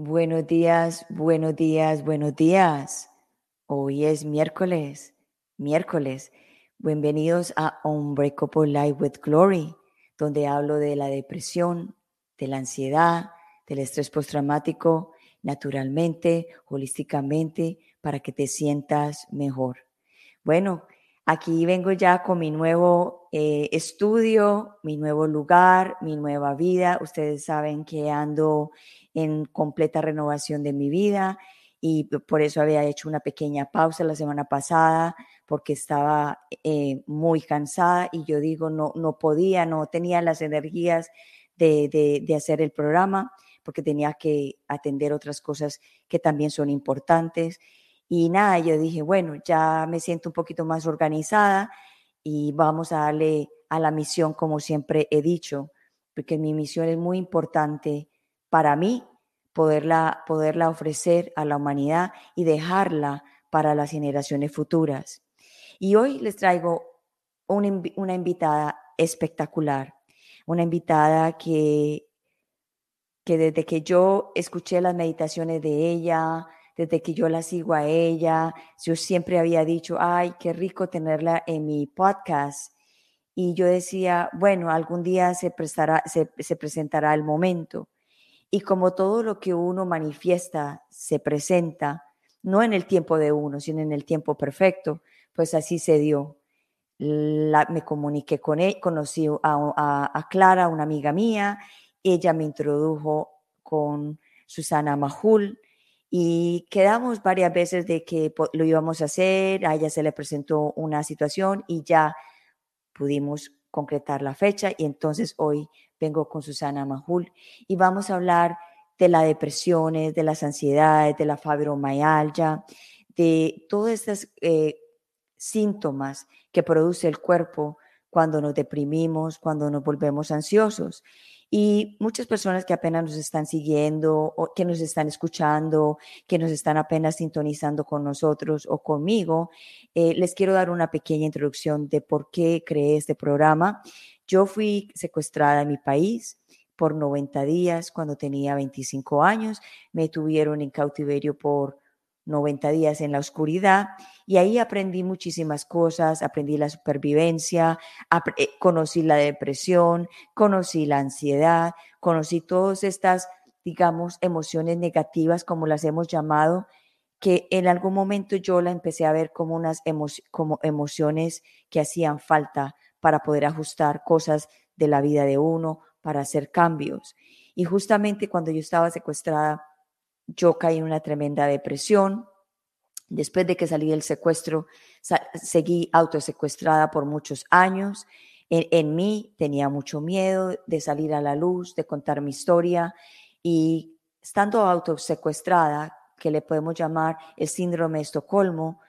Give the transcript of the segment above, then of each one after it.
Buenos días, buenos días, buenos días. Hoy es miércoles, miércoles. Bienvenidos a Unbreakable Life with Glory, donde hablo de la depresión, de la ansiedad, del estrés postraumático, naturalmente, holísticamente, para que te sientas mejor. Bueno, aquí vengo ya con mi nuevo eh, estudio, mi nuevo lugar, mi nueva vida. Ustedes saben que ando en completa renovación de mi vida y por eso había hecho una pequeña pausa la semana pasada porque estaba eh, muy cansada y yo digo, no, no podía, no tenía las energías de, de, hacer el programa porque tenía que atender otras cosas que también son importantes. Y nada, yo dije, bueno, ya me siento un poquito más organizada y vamos a darle a la misión como siempre he dicho, porque mi misión es muy importante para mí poderla, poderla ofrecer a la humanidad y dejarla para las generaciones futuras. Y hoy les traigo una, una invitada espectacular, una invitada que, que desde que yo escuché las meditaciones de ella, desde que yo la sigo a ella, yo siempre había dicho, ay, qué rico tenerla en mi podcast. Y yo decía, bueno, algún día se, presentará el momento. Y como todo lo que uno manifiesta se presenta, no en el tiempo de uno, sino en el tiempo perfecto, pues así se dio. me comuniqué con él, conocí a, Clara, una amiga mía, ella me introdujo con Susana Majul y quedamos varias veces de que lo íbamos a hacer, a ella se le presentó una situación y ya pudimos concretar la fecha y entonces hoy vengo con Susana Majul y vamos a hablar de las depresiones, de las ansiedades, de la fibromialgia, de todos estos eh, síntomas que produce el cuerpo cuando nos deprimimos, cuando nos volvemos ansiosos. Y muchas personas que apenas nos están siguiendo, o que nos están escuchando, que nos están apenas sintonizando con nosotros o conmigo, eh, les quiero dar una pequeña introducción de por qué creé este programa. Yo fui secuestrada en mi país por 90 días cuando tenía 25 años. Me tuvieron en cautiverio por 90 días en la oscuridad y ahí aprendí muchísimas cosas, aprendí la supervivencia, eh, conocí la depresión, conocí la ansiedad, conocí todas estas, digamos, emociones negativas, como las hemos llamado, que en algún momento yo la empecé a ver como unas como emociones que hacían falta para poder ajustar cosas de la vida de uno, para hacer cambios. Y justamente cuando yo estaba secuestrada, yo caí en una tremenda depresión. Después de que salí del secuestro, seguí autosecuestrada por muchos años. En, en, mí tenía mucho miedo de salir a la luz, de contar mi historia y estando autosecuestrada, que le podemos llamar el síndrome de Estocolmo,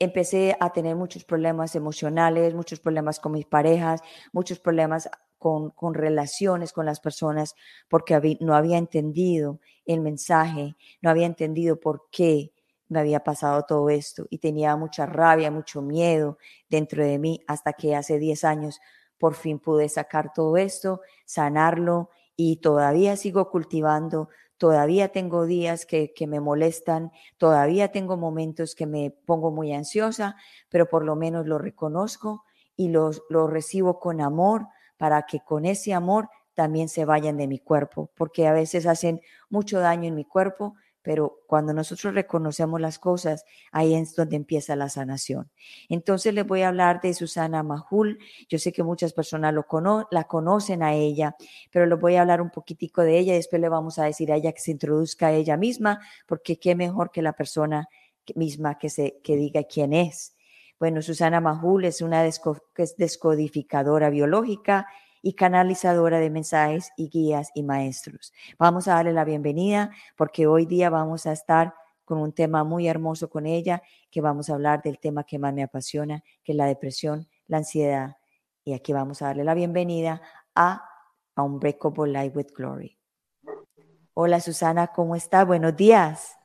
empecé a tener muchos problemas emocionales, muchos problemas con mis parejas, muchos problemas con, con relaciones con las personas, porque no había entendido el mensaje, no había entendido por qué me había pasado todo esto y tenía mucha rabia, mucho miedo dentro de mí hasta que hace 10 años por fin pude sacar todo esto, sanarlo y todavía sigo cultivando todavía tengo días que, me molestan, todavía tengo momentos que me pongo muy ansiosa, pero por lo menos lo reconozco y los, lo recibo con amor para que con ese amor también se vayan de mi cuerpo, porque a veces hacen mucho daño en mi cuerpo, pero cuando nosotros reconocemos las cosas, ahí es donde empieza la sanación. Entonces les voy a hablar de Susana Majul. Yo sé que muchas personas lo la conocen a ella, pero les voy a hablar un poquitico de ella y después le vamos a decir a ella que se introduzca a ella misma, porque qué mejor que la persona misma que, se, que diga quién es. Bueno, Susana Majul es una descodificadora biológica y canalizadora de mensajes y guías y maestros. Vamos a darle la bienvenida porque hoy día vamos a estar con un tema muy hermoso con ella, que vamos a hablar del tema que más me apasiona, que es la depresión, la ansiedad. Y aquí vamos a darle la bienvenida a, a Unbreakable Life with Glory. Hola Susana, ¿cómo está? Buenos días.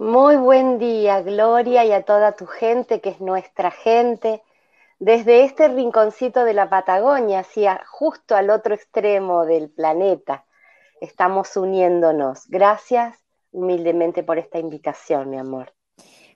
Muy buen día, Gloria, y a toda tu gente, que es nuestra gente. desde este rinconcito de la Patagonia hacia justo al otro extremo del planeta. Estamos uniéndonos. Gracias humildemente por esta invitación, mi amor.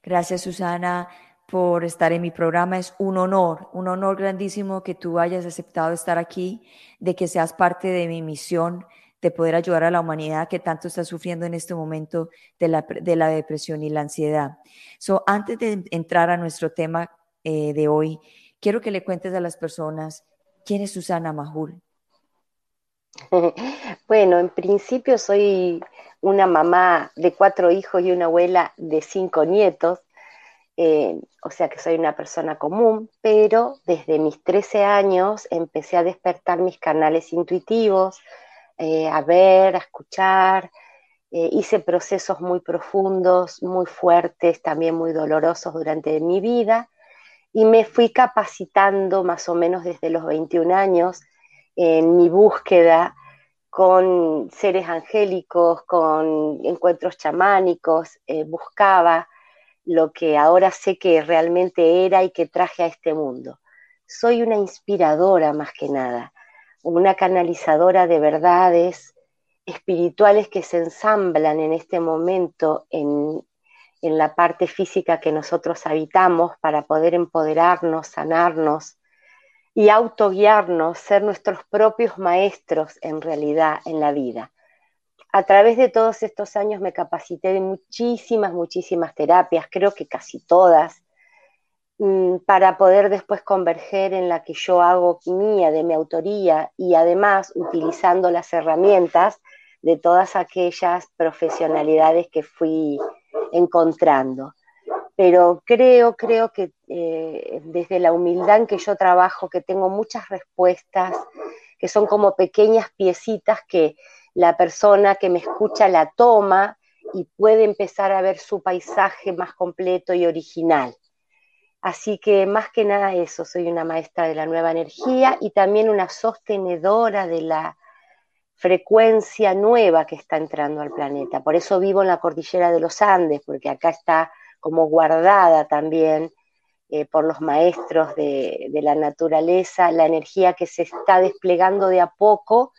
Gracias, Susana, por estar en mi programa. Es un honor, un honor grandísimo que tú hayas aceptado estar aquí, de que seas parte de mi misión de poder ayudar a la humanidad que tanto está sufriendo en este momento de la, de la depresión y la ansiedad. So, antes de entrar a nuestro tema eh, de hoy, quiero que le cuentes a las personas quién es Susana Majul. Bueno, en principio soy una mamá de cuatro hijos y una abuela de cinco nietos, eh, o sea que soy una persona común, pero desde mis 13 años empecé a despertar mis canales intuitivos, eh, a ver, a escuchar, eh, hice procesos muy profundos, muy fuertes, también muy dolorosos durante mi vida, y me fui capacitando más o menos desde los 21 años en mi búsqueda con seres angélicos, con encuentros chamánicos, eh, buscaba lo que ahora sé que realmente era y que traje a este mundo. Soy una inspiradora más que nada, una canalizadora de verdades espirituales que se ensamblan en este momento en, en la parte física que nosotros habitamos para poder empoderarnos, sanarnos, y autoguiarnos, ser nuestros propios maestros en realidad en la vida. A través de todos estos años me capacité de muchísimas, muchísimas terapias, creo que casi todas, para poder después converger en la que yo hago mía, de mi autoría, y además utilizando las herramientas de todas aquellas profesionalidades que fui encontrando pero creo, creo que eh, desde la humildad en que yo trabajo, que tengo muchas respuestas, que son como pequeñas piecitas que la persona que me escucha la toma y puede empezar a ver su paisaje más completo y original. Así que más que nada eso, soy una maestra de la nueva energía y también una sostenedora de la frecuencia nueva que está entrando al planeta. Por eso vivo en la cordillera de los Andes, porque acá está como guardada también eh, por los maestros de, la naturaleza, la energía que se está desplegando de a poco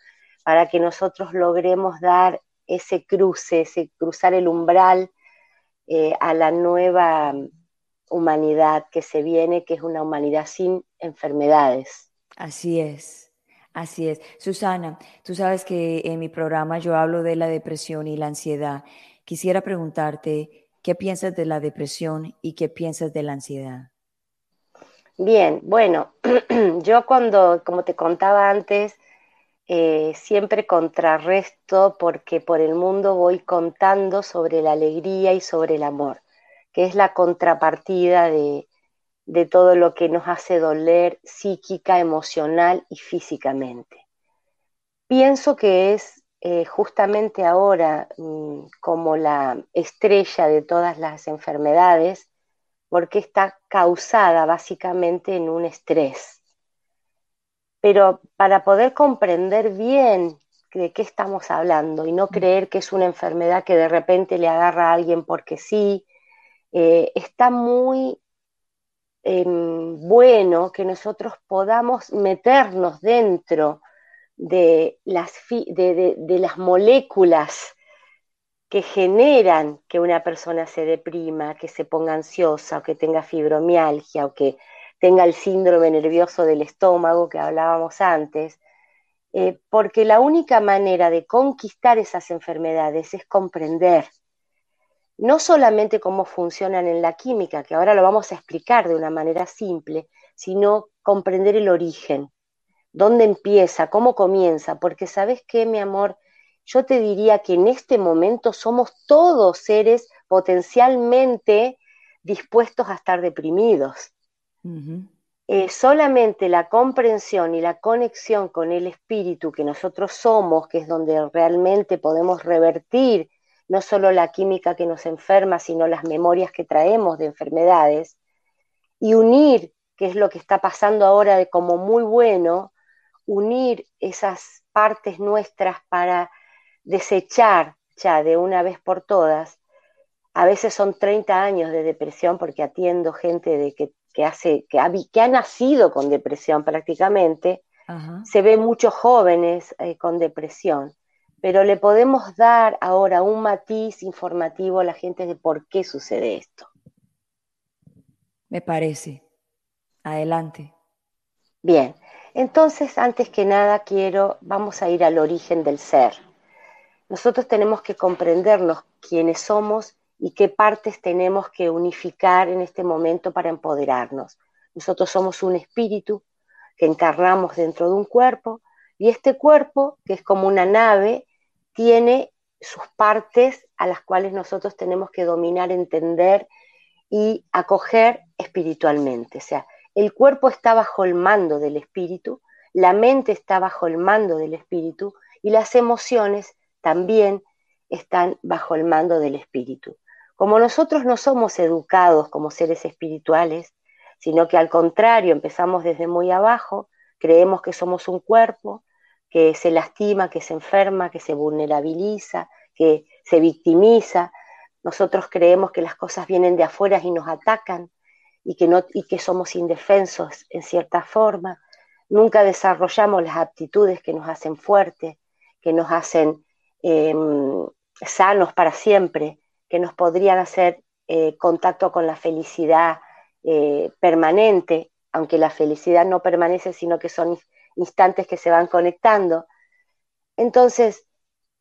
para que nosotros logremos dar ese cruce, ese cruzar el umbral eh, a la nueva humanidad que se viene, que es una humanidad sin enfermedades. Así es. Así es. Susana, tú sabes que en mi programa yo hablo de la depresión y la ansiedad. Quisiera preguntarte, ¿Qué piensas de la depresión y qué piensas de la ansiedad? Bien, bueno, yo cuando, como te contaba antes, eh, siempre contrarresto porque por el mundo voy contando sobre la alegría y sobre el amor, que es la contrapartida de, de todo lo que nos hace doler psíquica, emocional y físicamente. Pienso que es eh, justamente ahora mm, como la estrella de todas las enfermedades, porque está causada básicamente en un estrés. Pero para poder comprender bien de qué estamos hablando y no mm. creer que es una enfermedad que de repente le agarra a alguien porque sí, eh, está muy em, bueno que nosotros podamos meternos dentro de las, de, las moléculas que generan que una persona se deprima, que se ponga ansiosa o que tenga fibromialgia o que tenga el síndrome nervioso del estómago que hablábamos antes, eh, porque la única manera de conquistar esas enfermedades es comprender no solamente cómo funcionan en la química, que ahora lo vamos a explicar de una manera simple, sino comprender el origen, dónde empieza, cómo comienza, porque sabes qué, mi amor, yo te diría que en este momento somos todos seres potencialmente dispuestos a estar deprimidos. Eh, solamente la comprensión y la conexión con el espíritu que nosotros somos, que es donde realmente podemos revertir no solo la química que nos enferma, sino las memorias que traemos de enfermedades, y unir, que es lo que está pasando ahora de como muy bueno, unir esas partes nuestras para desechar ya de una vez por todas. A veces son 30 años de depresión porque atiendo gente de que que, hace, que, ha, que ha nacido con depresión prácticamente, se ve muchos jóvenes eh, con depresión, pero le podemos dar ahora un matiz informativo a la gente de por qué sucede esto. Me parece. Adelante. Bien, entonces antes que nada quiero, vamos a ir al origen del ser. Nosotros tenemos que comprendernos quiénes somos y qué partes tenemos que unificar en este momento para empoderarnos. Nosotros somos un espíritu que encarnamos dentro de un cuerpo y este cuerpo, que es como una nave, tiene sus partes a las cuales nosotros tenemos que dominar, entender y acoger espiritualmente. O sea, el cuerpo está bajo el mando del espíritu, la mente está bajo el mando del espíritu y las emociones también están bajo el mando del espíritu. Como nosotros no somos educados como seres espirituales, sino que al contrario empezamos desde muy abajo, creemos que somos un cuerpo que se lastima, que se enferma, que se vulnerabiliza, que se victimiza. Nosotros creemos que las cosas vienen de afuera y nos atacan y que, no, y que somos indefensos en cierta forma. Nunca desarrollamos las aptitudes que nos hacen fuertes, que nos hacen em, sanos para siempre, que nos podrían hacer eh, contacto con la felicidad eh, permanente, aunque la felicidad no permanece, sino que son instantes que se van conectando. Entonces,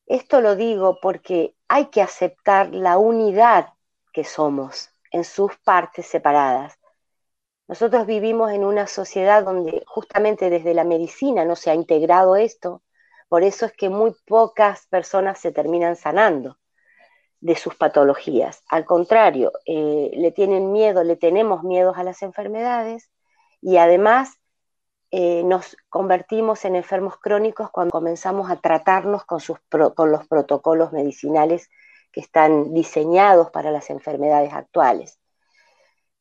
esto lo digo porque hay que aceptar la unidad que somos en sus partes separadas. Nosotros vivimos en una sociedad donde justamente desde la medicina no se ha integrado esto, por eso es que muy pocas personas se terminan sanando de sus patologías. Al contrario, eh, le tienen miedo, le tenemos miedos a las enfermedades y además eh, nos convertimos en enfermos crónicos cuando comenzamos a tratarnos con, los protocolos medicinales que están diseñados para las enfermedades actuales.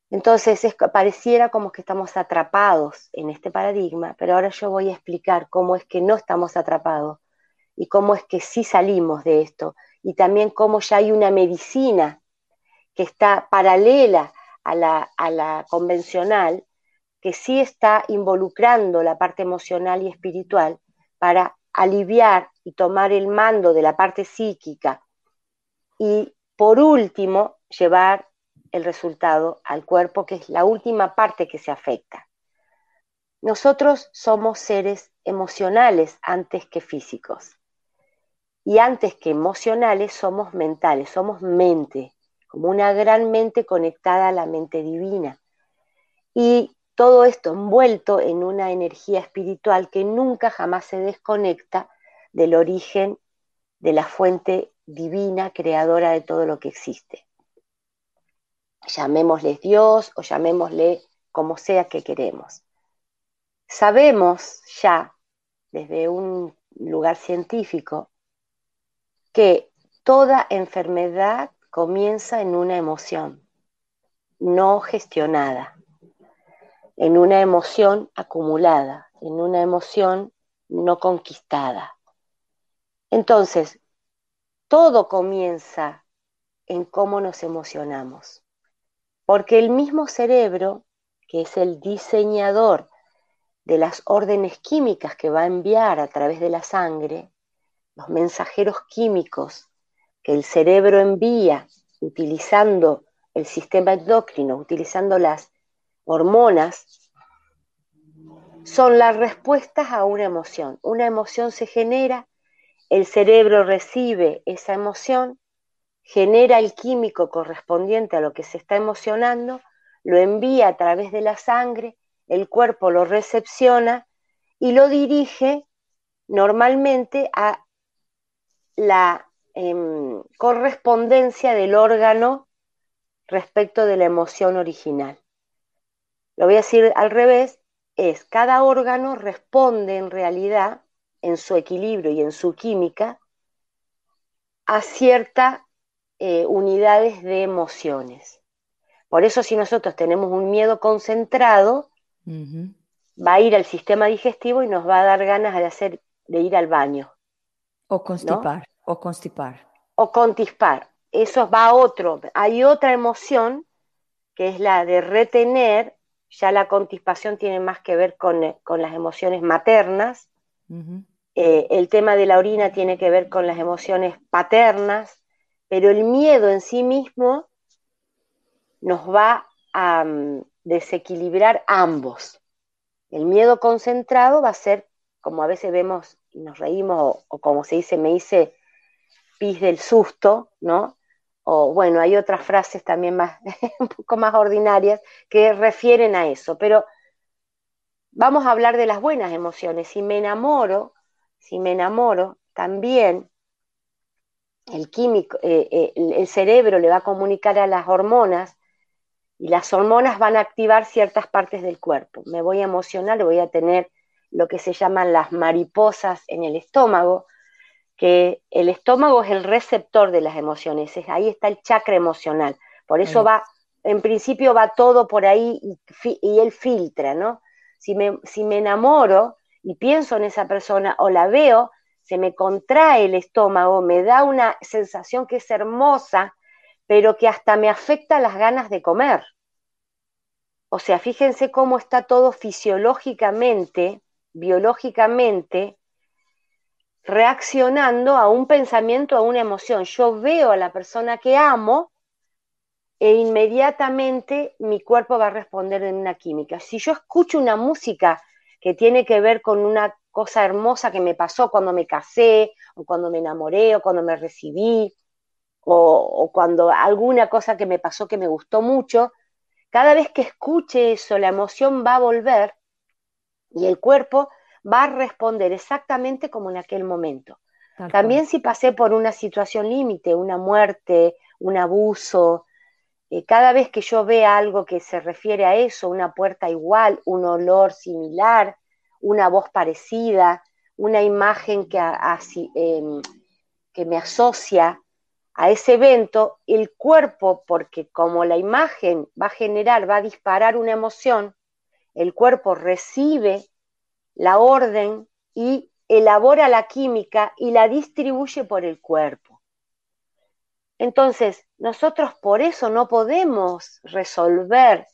Entonces, pareciera como que estamos atrapados en este paradigma, pero ahora yo voy a explicar cómo es que no estamos atrapados y cómo es que sí salimos de esto y también cómo ya hay una medicina que está paralela a la, convencional, que sí está involucrando la parte emocional y espiritual para aliviar y tomar el mando de la parte psíquica y por último llevar el resultado al cuerpo, que es la última parte que se afecta. Nosotros somos seres emocionales antes que físicos. Y antes que emocionales somos mentales, somos mente, como una gran mente conectada a la mente divina. Y todo esto envuelto en una energía espiritual que nunca jamás se desconecta del origen de la fuente divina creadora de todo lo que existe. Llamémosle Dios o llamémosle como sea que queremos. Sabemos ya desde un lugar científico que toda enfermedad comienza en una emoción no gestionada, en una emoción acumulada, en una emoción no conquistada. Entonces, todo comienza en cómo nos emocionamos, porque el mismo cerebro, que es el diseñador de las órdenes químicas que va a enviar a través de la sangre, los mensajeros químicos que el cerebro envía utilizando el sistema endocrino, utilizando las hormonas, son las respuestas a una emoción. Una emoción se genera, el cerebro recibe esa emoción, genera el químico correspondiente a lo que se está emocionando, lo envía a través de la sangre, el cuerpo lo recepciona y lo dirige normalmente a la em, correspondencia del órgano respecto de la emoción original. Lo voy a decir al revés, es cada órgano responde en realidad en su equilibrio y en su química a ciertas eh, unidades de emociones. Por eso si nosotros tenemos un miedo concentrado, va a ir al sistema digestivo y nos va a dar ganas de, hacer, de ir al baño. O constipar, o constipar. O constipar. Eso va a otro. Hay otra emoción que es la de retener. Ya la contispación tiene más que ver con, eh, las emociones maternas, eh, el tema de la orina tiene que ver con las emociones paternas, pero el miedo en sí mismo nos va a mm, desequilibrar ambos. El miedo concentrado va a ser, como a veces vemos y nos reímos, o, como se dice, me dice pis del susto, ¿no? O bueno, hay otras frases también más, un poco más ordinarias que refieren a eso, pero vamos a hablar de las buenas emociones. Si me enamoro, si me enamoro, también el químico, eh, eh, el cerebro le va a comunicar a las hormonas y las hormonas van a activar ciertas partes del cuerpo. Me voy a emocionar, voy a tener lo que se llaman las mariposas en el estómago, que el estómago es el receptor de las emociones, ahí está el chakra emocional. Por eso va, en principio va todo por ahí y, él filtra, ¿no? Si me, si me enamoro y pienso en esa persona o la veo, se me contrae el estómago, me da una sensación que es hermosa, pero que hasta me afecta las ganas de comer. O sea, fíjense cómo está todo fisiológicamente, biológicamente, reaccionando a un pensamiento, a una emoción. Yo veo a la persona que amo e inmediatamente mi cuerpo va a responder en una química. Si yo escucho una música que tiene que ver con una cosa hermosa que me pasó cuando me casé, o cuando me enamoré, o cuando me recibí, o, o cuando alguna cosa que me pasó que me gustó mucho, cada vez que escuche eso, la emoción va a volver y el cuerpo va a responder exactamente como en aquel momento. También si pasé por una situación límite, una muerte, un abuso, eh, cada vez que yo vea algo que se refiere a eso, una puerta igual, un olor similar, una voz parecida, una imagen que, em, que me asocia a ese evento, el cuerpo, porque como la imagen va a generar, va a disparar una emoción, el cuerpo recibe la orden y elabora la química y la distribuye por el cuerpo. Entonces, nosotros por eso no podemos resolver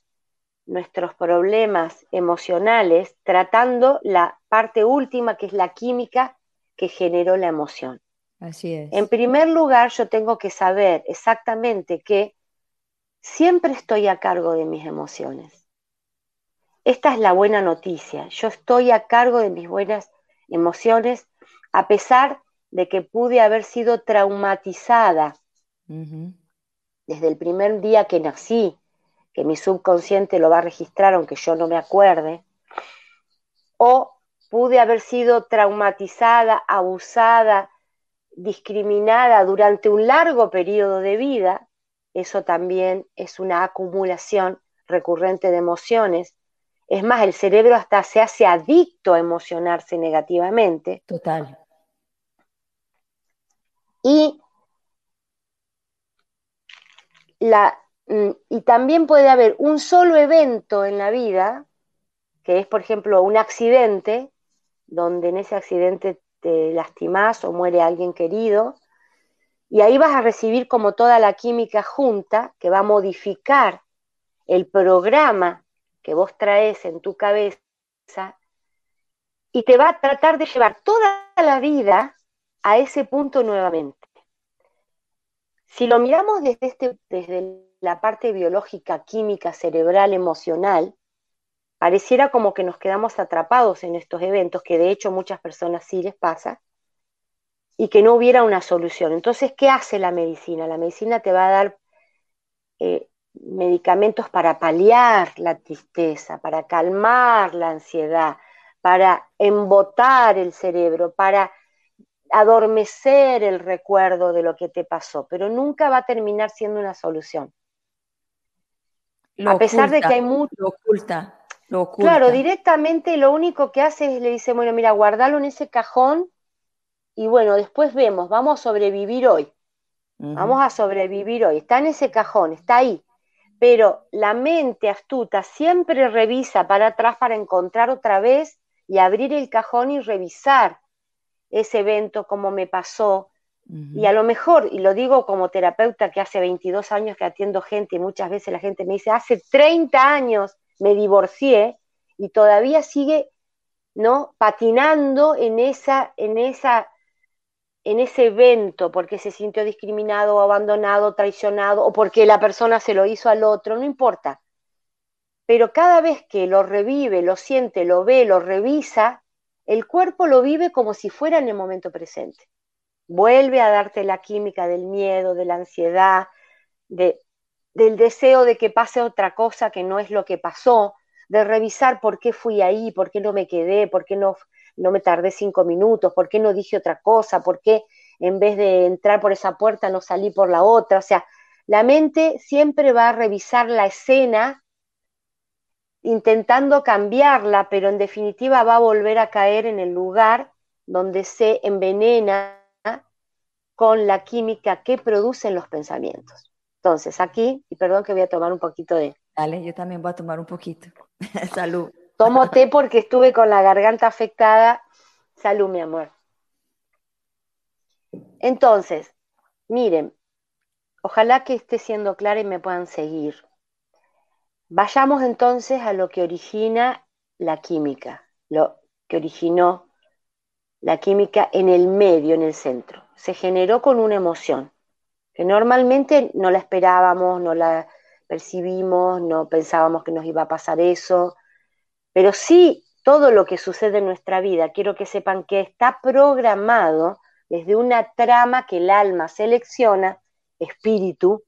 nuestros problemas emocionales tratando la parte última que es la química que generó la emoción. Así es. En primer lugar, yo tengo que saber exactamente que siempre estoy a cargo de mis emociones. Esta es la buena noticia. Yo estoy a cargo de mis buenas emociones a pesar de que pude haber sido traumatizada desde el primer día que nací, que mi subconsciente lo va a registrar aunque yo no me acuerde, o pude haber sido traumatizada, abusada, discriminada durante un largo periodo de vida, eso también es una acumulación recurrente de emociones. Es más, el cerebro hasta se hace adicto a emocionarse negativamente. Total. Y, la, mm, y también puede haber un solo evento en la vida, que es, por ejemplo, un accidente, donde en ese accidente te lastimas o muere alguien querido, y ahí vas a recibir como toda la química junta que va a modificar el programa que vos traes en tu cabeza y te va a tratar de llevar toda la vida a ese punto nuevamente. Si lo miramos desde, este, desde la parte biológica, química, cerebral, emocional, pareciera como que nos quedamos atrapados en estos eventos, que de hecho muchas personas sí les pasa, y que no hubiera una solución. Entonces, ¿qué hace la medicina? La medicina te va a dar eh, medicamentos para paliar la tristeza, para calmar la ansiedad, para embotar el cerebro, para adormecer el recuerdo de lo que te pasó, pero nunca va a terminar siendo una solución. a pesar de que hay mucho... oculta. Claro, directamente lo único que hace es le dice, bueno, mira, guardalo en ese cajón y bueno, después vemos, vamos a sobrevivir hoy. Vamos a sobrevivir hoy. Está en ese cajón, está ahí. Pero la mente astuta siempre revisa para atrás para encontrar otra vez y abrir el cajón y revisar ese evento, como me pasó. Y a lo mejor, y lo digo como terapeuta que hace 22 años que atiendo gente y muchas veces la gente me dice, hace 30 años me divorcié y todavía sigue, ¿no? Patinando en esa, en esa, en ese evento porque se sintió discriminado, abandonado, traicionado o porque la persona se lo hizo al otro, no importa. Pero cada vez que lo revive, lo siente, lo ve, lo revisa, el cuerpo lo vive como si fuera en el momento presente. Vuelve a darte la química del miedo, de la ansiedad, de, del deseo de que pase otra cosa que no es lo que pasó, de revisar por qué fui ahí, por qué no me quedé, por qué no, no me tardé cinco minutos, por qué no dije otra cosa, por qué en vez de entrar por esa puerta no salí por la otra. O sea, la mente siempre va a revisar la escena intentando cambiarla, pero en definitiva va a volver a caer en el lugar donde se envenena con la química que producen los pensamientos. Entonces, aquí, y perdón que voy a tomar un poquito de... Dale, yo también voy a tomar un poquito. Salud. Tomo té porque estuve con la garganta afectada. Salud, mi amor. Entonces, miren, ojalá que esté siendo clara y me puedan seguir. Vayamos entonces a lo que origina la química, lo que originó la química en el medio, en el centro. Se generó con una emoción que normalmente no la esperábamos, no la percibimos, no pensábamos que nos iba a pasar eso, pero sí todo lo que sucede en nuestra vida, quiero que sepan que está programado desde una trama que el alma selecciona, espíritu,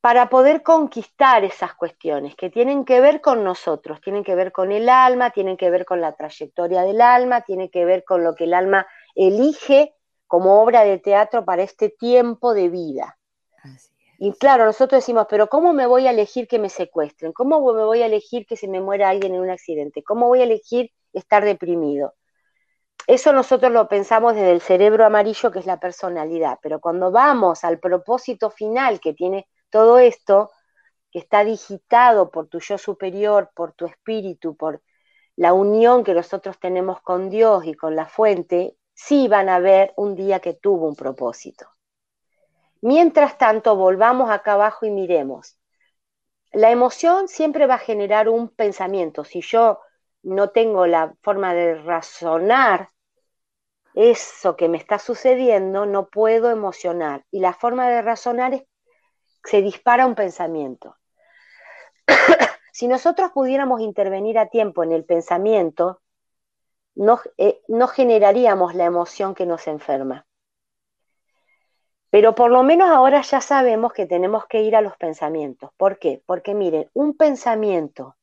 para poder conquistar esas cuestiones que tienen que ver con nosotros, tienen que ver con el alma, tienen que ver con la trayectoria del alma, tienen que ver con lo que el alma elige como obra de teatro para este tiempo de vida. Y claro, nosotros decimos, pero ¿cómo me voy a elegir que me secuestren? ¿Cómo me voy a elegir que se me muera alguien en un accidente? ¿Cómo voy a elegir estar deprimido? Eso nosotros lo pensamos desde el cerebro amarillo, que es la personalidad, pero cuando vamos al propósito final que tiene todo esto, que está digitado por tu yo superior, por tu espíritu, por la unión que nosotros tenemos con Dios y con la fuente, sí van a ver un día que tuvo un propósito. Mientras tanto, volvamos acá abajo y miremos. La emoción siempre va a generar un pensamiento. Si yo no tengo la forma de razonar eso que me está sucediendo, no puedo emocionar. Y la forma de razonar es se dispara un pensamiento. si nosotros pudiéramos intervenir a tiempo en el pensamiento, eh, no, generaríamos la emoción que nos enferma. Pero por lo menos ahora ya sabemos que tenemos que ir a los pensamientos. ¿Por qué? Porque miren, un pensamiento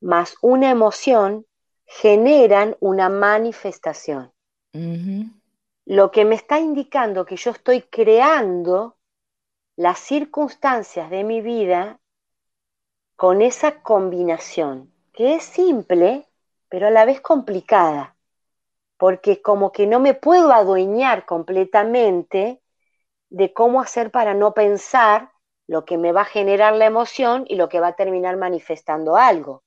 más una emoción generan una manifestación. Lo que me está indicando que yo estoy creando las circunstancias de mi vida con esa combinación, que es simple, pero a la vez complicada, porque como que no me puedo adueñar completamente de cómo hacer para no pensar lo que me va a generar la emoción y lo que va a terminar manifestando algo.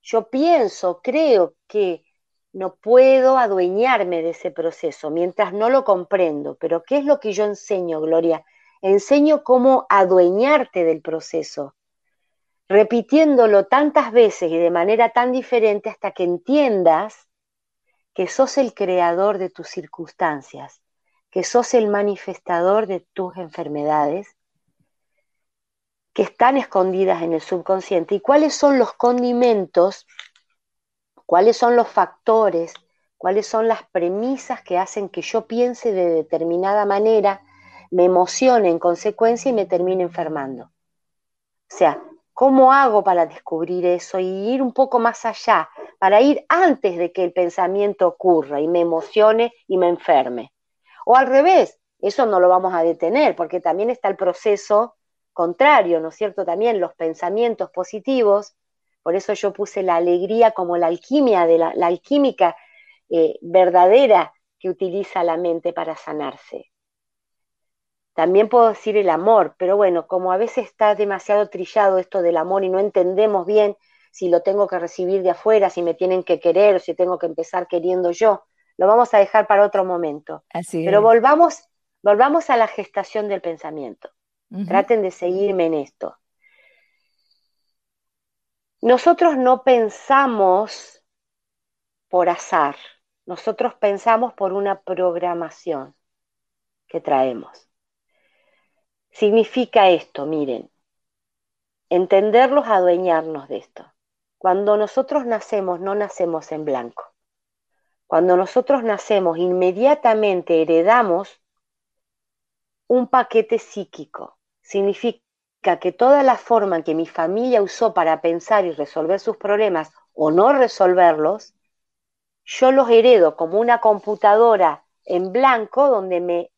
Yo pienso, creo que no puedo adueñarme de ese proceso mientras no lo comprendo, pero ¿qué es lo que yo enseño, Gloria? Enseño cómo adueñarte del proceso, repitiéndolo tantas veces y de manera tan diferente hasta que entiendas que sos el creador de tus circunstancias, que sos el manifestador de tus enfermedades, que están escondidas en el subconsciente y cuáles son los condimentos, cuáles son los factores, cuáles son las premisas que hacen que yo piense de determinada manera, me emocione en consecuencia y me termine enfermando. O sea, ¿Cómo hago para descubrir eso y ir un poco más allá, para ir antes de que el pensamiento ocurra y me emocione y me enferme? O al revés, eso no lo vamos a detener, porque también está el proceso contrario, ¿no es cierto? También los pensamientos positivos, por eso yo puse la alegría como la alquimia, de la, alquímica eh, verdadera que utiliza la mente para sanarse. También puedo decir el amor, pero bueno, como a veces está demasiado trillado esto del amor y no entendemos bien si lo tengo que recibir de afuera, si me tienen que querer si tengo que empezar queriendo yo, lo vamos a dejar para otro momento. pero volvamos, volvamos a la gestación del pensamiento. Traten de seguirme en esto. nosotros no pensamos por azar, nosotros pensamos por una programación que traemos. Significa esto, miren, entenderlos, adueñarnos de esto. Cuando nosotros nacemos, no nacemos en blanco. Cuando nosotros nacemos, inmediatamente heredamos un paquete psíquico. Significa que toda la forma que mi familia usó para pensar y resolver sus problemas o no resolverlos, yo los heredo como una computadora en blanco donde me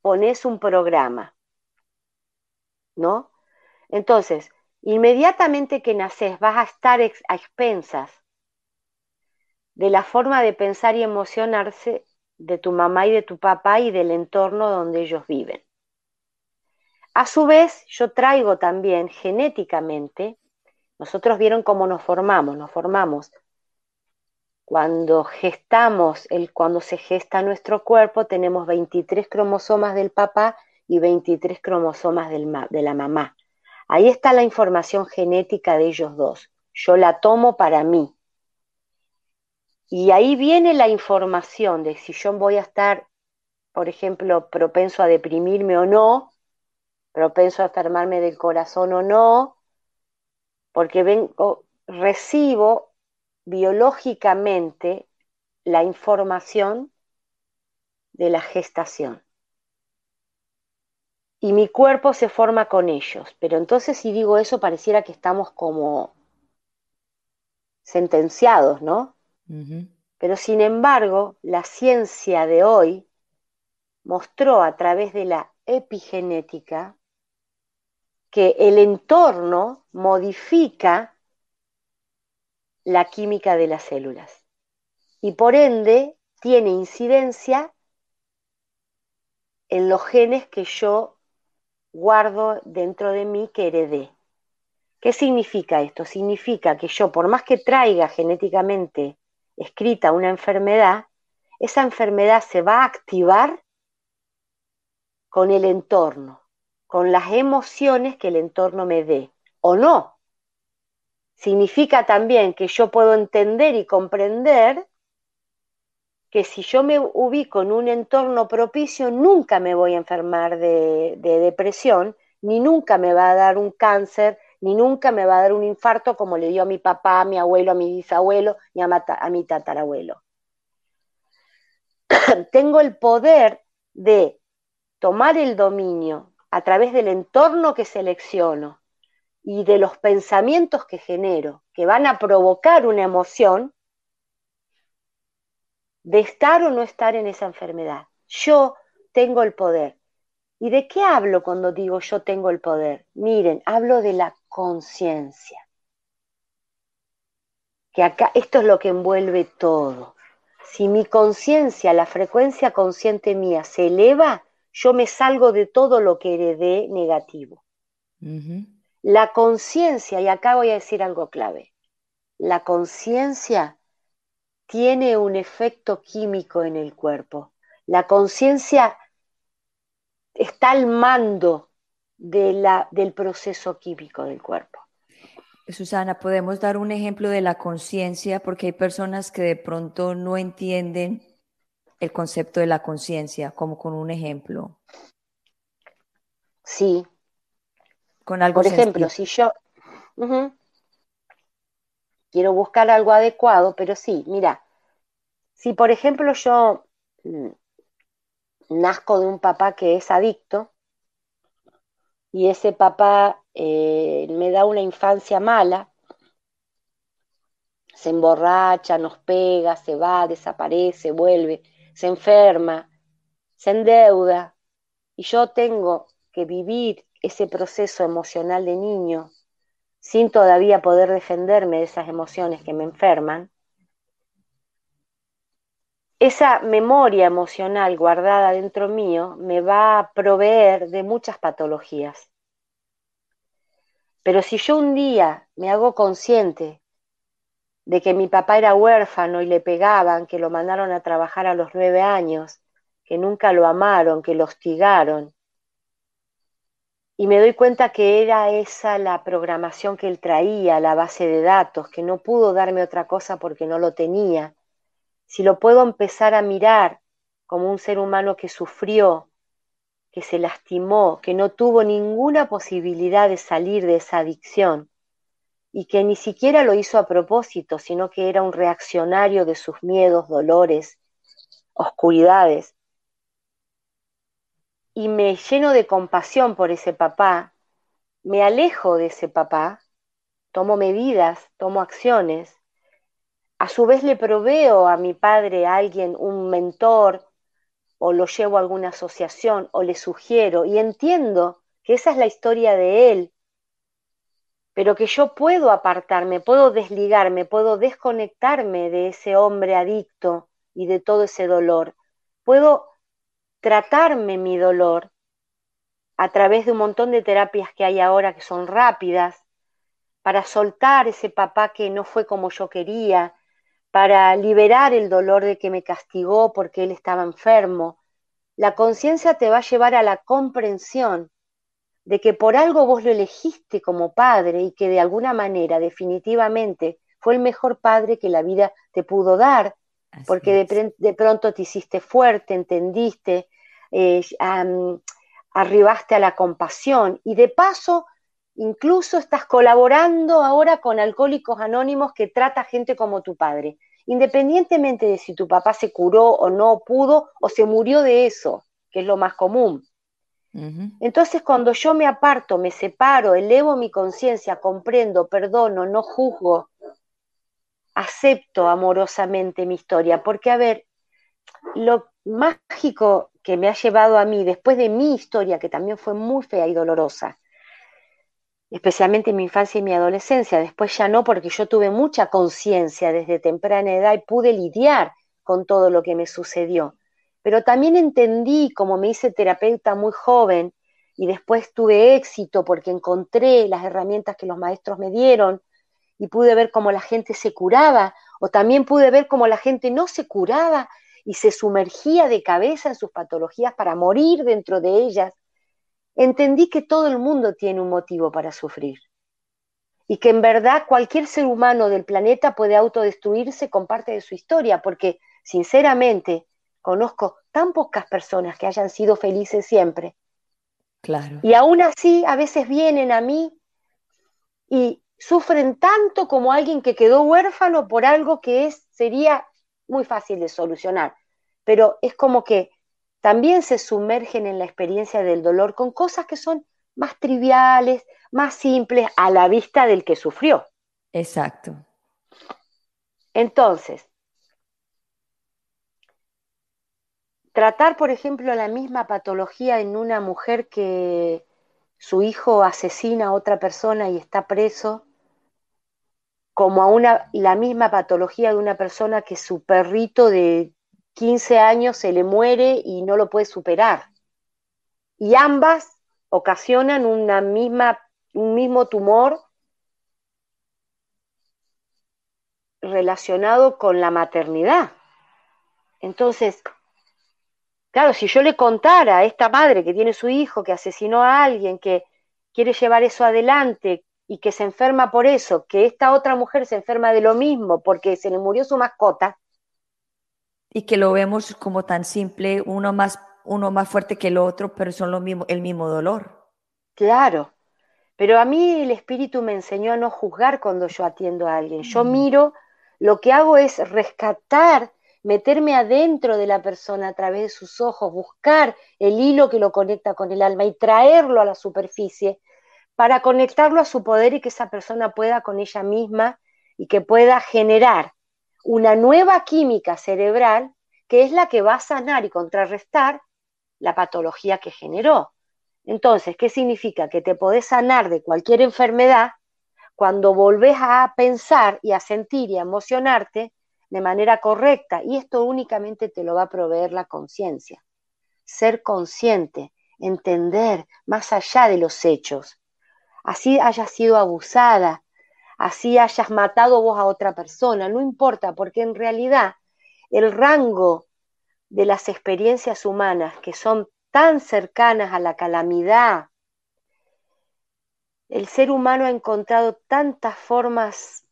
pones un programa. ¿No? Entonces, inmediatamente que naces vas a estar a expensas de la forma de pensar y emocionarse de tu mamá y de tu papá y del entorno donde ellos viven. A su vez, yo traigo también genéticamente, nosotros vieron cómo nos formamos, nos formamos cuando gestamos, el, cuando se gesta nuestro cuerpo, tenemos 23 cromosomas del papá y 23 cromosomas de la mamá. Ahí está la información genética de ellos dos. Yo la tomo para mí. Y ahí viene la información de si yo voy a estar, por ejemplo, propenso a deprimirme o no, propenso a enfermarme del corazón o no, porque vengo, recibo biológicamente la información de la gestación. Y mi cuerpo se forma con ellos. Pero entonces si digo eso pareciera que estamos como sentenciados, ¿no? Pero sin embargo, la ciencia de hoy mostró a través de la epigenética que el entorno modifica la química de las células y por ende tiene incidencia en los genes que yo guardo dentro de mí que heredé. ¿Qué significa esto? Significa que yo, por más que traiga genéticamente escrita una enfermedad, esa enfermedad se va a activar con el entorno con las emociones que el entorno me dé, o no. Significa también que yo puedo entender y comprender que si yo me ubico en un entorno propicio, nunca me voy a enfermar de, depresión, ni nunca me va a dar un cáncer, ni nunca me va a dar un infarto como le dio a mi papá, a mi abuelo, a mi bisabuelo, ni a, a mi tatarabuelo. Tengo el poder de tomar el dominio a través del entorno que selecciono y de los pensamientos que genero, que van a provocar una emoción, de estar o no estar en esa enfermedad. Yo tengo el poder. ¿Y de qué hablo cuando digo yo tengo el poder? Miren, hablo de la conciencia. Que acá esto es lo que envuelve todo. Si mi conciencia, la frecuencia consciente mía se eleva, yo me salgo de todo lo que heredé negativo. La conciencia, y acá voy a decir algo clave, la conciencia tiene un efecto químico en el cuerpo. La conciencia está al mando de la, del proceso químico del cuerpo. Susana, ¿podemos dar un ejemplo de la conciencia? Porque hay personas que de pronto no entienden el concepto de la conciencia, como con un ejemplo. Sí. Con algo Por ejemplo, si yo quiero buscar algo adecuado, pero sí, mira, si por ejemplo yo mm, nazco de un papá que es adicto y ese papá eh, me da una infancia mala, se emborracha, nos pega, se va, desaparece, vuelve, se enferma, se endeuda, y yo tengo que vivir ese proceso emocional de niño sin todavía poder defenderme de esas emociones que me enferman, esa memoria emocional guardada dentro mío me va a proveer de muchas patologías. Pero si yo un día me hago consciente de que mi papá era huérfano y le pegaban, que lo mandaron a trabajar a los nueve años, que nunca lo amaron, que lo hostigaron. Y me doy cuenta que era esa la programación que él traía, la base de datos, que no pudo darme otra cosa porque no lo tenía. Si lo puedo empezar a mirar como un ser humano que sufrió, que se lastimó, que no tuvo ninguna posibilidad de salir de esa adicción y que ni siquiera lo hizo a propósito, sino que era un reaccionario de sus miedos, dolores, oscuridades. Y me lleno de compasión por ese papá, me alejo de ese papá, tomo medidas, tomo acciones, a su vez le proveo a mi padre, a alguien, un mentor, o lo llevo a alguna asociación, o le sugiero, y entiendo que esa es la historia de él, pero que yo puedo apartarme, puedo desligarme, puedo desconectarme de ese hombre adicto y de todo ese dolor. Puedo tratarme mi dolor a través de un montón de terapias que hay ahora que son rápidas, para soltar ese papá que no fue como yo quería, para liberar el dolor de que me castigó porque él estaba enfermo. La conciencia te va a llevar a la comprensión de que por algo vos lo elegiste como padre y que de alguna manera definitivamente fue el mejor padre que la vida te pudo dar, porque de, pronto te hiciste fuerte, entendiste, eh, arribaste a la compasión y de paso incluso estás colaborando ahora con Alcohólicos Anónimos que trata gente como tu padre, independientemente de si tu papá se curó o no pudo o se murió de eso, que es lo más común. Entonces cuando yo me aparto, me separo, elevo mi conciencia, comprendo, perdono, no juzgo, acepto amorosamente mi historia, porque a ver, lo mágico que me ha llevado a mí después de mi historia, que también fue muy fea y dolorosa, especialmente en mi infancia y mi adolescencia, después ya no, porque yo tuve mucha conciencia desde temprana edad y pude lidiar con todo lo que me sucedió. Pero también entendí, como me hice terapeuta muy joven, y después tuve éxito porque encontré las herramientas que los maestros me dieron y pude ver cómo la gente se curaba, o también pude ver cómo la gente no se curaba y se sumergía de cabeza en sus patologías para morir dentro de ellas, entendí que todo el mundo tiene un motivo para sufrir y que en verdad cualquier ser humano del planeta puede autodestruirse con parte de su historia, porque sinceramente conozco tan pocas personas que hayan sido felices siempre. Claro. Y aún así, a veces vienen a mí y sufren tanto como alguien que quedó huérfano por algo que es, sería muy fácil de solucionar. Pero es como que también se sumergen en la experiencia del dolor con cosas que son más triviales, más simples a la vista del que sufrió. Exacto. Entonces, tratar, por ejemplo, la misma patología en una mujer que su hijo asesina a otra persona y está preso, como a una, la misma patología de una persona que su perrito de 15 años se le muere y no lo puede superar. Y ambas ocasionan una misma, un mismo tumor relacionado con la maternidad. Entonces, Claro, si yo le contara a esta madre que tiene su hijo, que asesinó a alguien, que quiere llevar eso adelante y que se enferma por eso, que esta otra mujer se enferma de lo mismo porque se le murió su mascota. Y que lo vemos como tan simple, uno más, uno más fuerte que el otro, pero son lo mismo, el mismo dolor. Claro, pero a mí el espíritu me enseñó a no juzgar cuando yo atiendo a alguien. Yo miro, lo que hago es rescatar meterme adentro de la persona a través de sus ojos, buscar el hilo que lo conecta con el alma y traerlo a la superficie para conectarlo a su poder y que esa persona pueda con ella misma y que pueda generar una nueva química cerebral que es la que va a sanar y contrarrestar la patología que generó. Entonces, ¿qué significa? Que te podés sanar de cualquier enfermedad cuando volvés a pensar y a sentir y a emocionarte de manera correcta y esto únicamente te lo va a proveer la conciencia. Ser consciente, entender más allá de los hechos. Así hayas sido abusada, así hayas matado vos a otra persona, no importa, porque en realidad el rango de las experiencias humanas que son tan cercanas a la calamidad, el ser humano ha encontrado tantas formas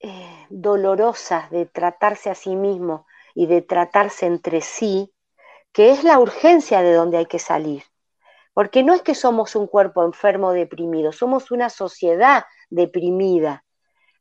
eh, dolorosas de tratarse a sí mismo y de tratarse entre sí, que es la urgencia de donde hay que salir. Porque no es que somos un cuerpo enfermo deprimido, somos una sociedad deprimida,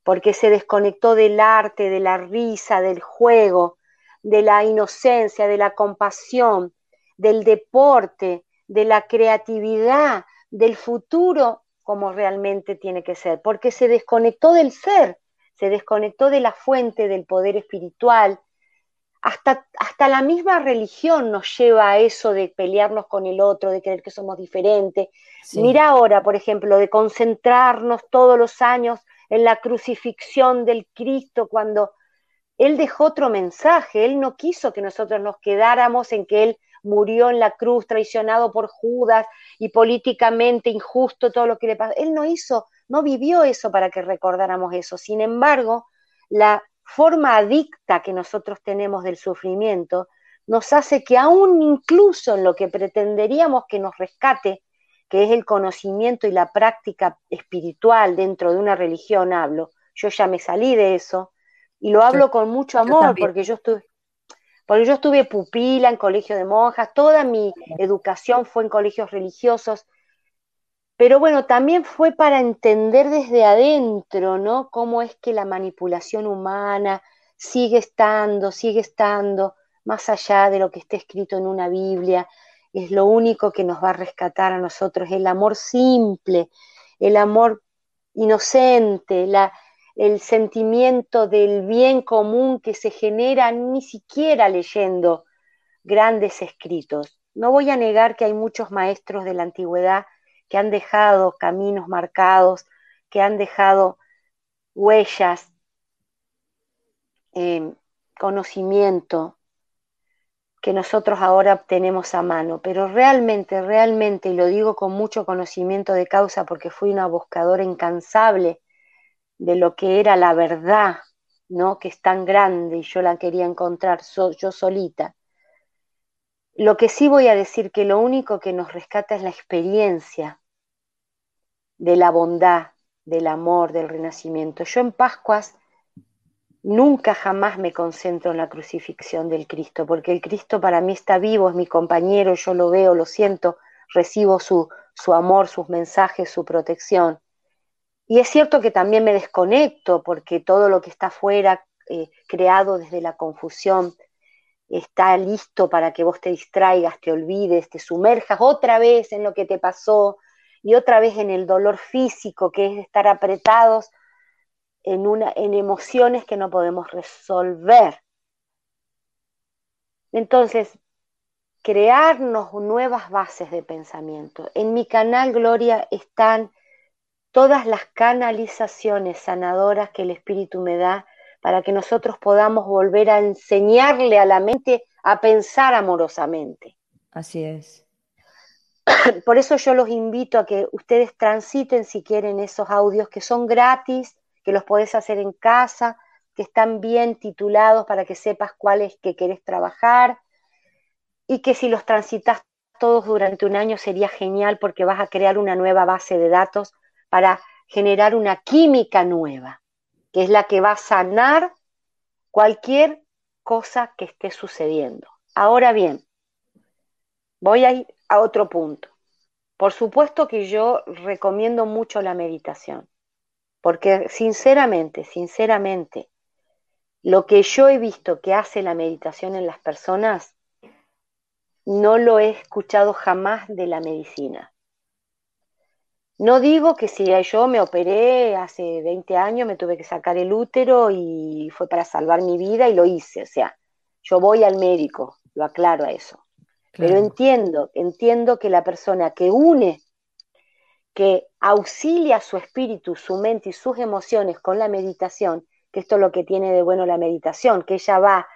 porque se desconectó del arte, de la risa, del juego, de la inocencia, de la compasión, del deporte, de la creatividad, del futuro como realmente tiene que ser, porque se desconectó del ser, se desconectó de la fuente del poder espiritual, hasta, hasta la misma religión nos lleva a eso de pelearnos con el otro, de creer que somos diferentes. Mira ahora, por ejemplo, de concentrarnos todos los años en la crucifixión del Cristo cuando Él dejó otro mensaje, Él no quiso que nosotros nos quedáramos en que Él murió en la cruz traicionado por Judas y políticamente injusto todo lo que le pasó. Él no hizo, no vivió eso para que recordáramos eso. Sin embargo, la forma adicta que nosotros tenemos del sufrimiento nos hace que aún incluso en lo que pretenderíamos que nos rescate, que es el conocimiento y la práctica espiritual dentro de una religión, hablo, yo ya me salí de eso y lo hablo con mucho amor porque yo estuve porque yo estuve pupila en colegio de monjas, toda mi educación fue en colegios religiosos pero bueno, también fue para entender desde adentro, ¿no? Cómo es que la manipulación humana sigue estando, sigue estando, más allá de lo que esté escrito en una Biblia, es lo único que nos va a rescatar a nosotros, el amor simple, el amor inocente, la, el sentimiento del bien común que se genera ni siquiera leyendo grandes escritos. No voy a negar que hay muchos maestros de la antigüedad que han dejado caminos marcados, que han dejado huellas, eh, conocimiento que nosotros ahora obtenemos a mano. Pero realmente, realmente, y lo digo con mucho conocimiento de causa porque fui una buscadora incansable de lo que era la verdad, ¿no? que es tan grande y yo la quería encontrar yo solita. Lo que sí voy a decir que lo único que nos rescata es la experiencia de la bondad, del amor, del renacimiento. Yo en Pascuas nunca jamás me concentro en la crucifixión del Cristo, porque el Cristo para mí está vivo, es mi compañero, yo lo veo, lo siento, recibo su, su amor, sus mensajes, su protección. Y es cierto que también me desconecto, porque todo lo que está afuera, eh, creado desde la confusión, está listo para que vos te distraigas, te olvides, te sumerjas otra vez en lo que te pasó, y otra vez en el dolor físico, que es estar apretados en, una, en emociones que no podemos resolver. Entonces, crearnos nuevas bases de pensamiento. En mi canal Gloria están todas las canalizaciones sanadoras que el Espíritu me da para que nosotros podamos volver a enseñarle a la mente a pensar amorosamente. Así es. Por eso yo los invito a que ustedes transiten si quieren esos audios que son gratis, que los podés hacer en casa, que están bien titulados para que sepas cuáles que querés trabajar y que si los transitas todos durante un año sería genial porque vas a crear una nueva base de datos para generar una química nueva, que es la que va a sanar cualquier cosa que esté sucediendo. Ahora bien, voy a ir a otro punto. Por supuesto que yo recomiendo mucho la meditación, porque sinceramente, sinceramente, lo que yo he visto que hace la meditación en las personas, no lo he escuchado jamás de la medicina. No digo que si yo me operé hace 20 años, me tuve que sacar el útero y fue para salvar mi vida y lo hice. O sea, yo voy al médico, lo aclaro a eso. Pero entiendo, entiendo que la persona que une, que auxilia su espíritu, su mente y sus emociones con la meditación, que esto es lo que tiene de bueno la meditación, que ella va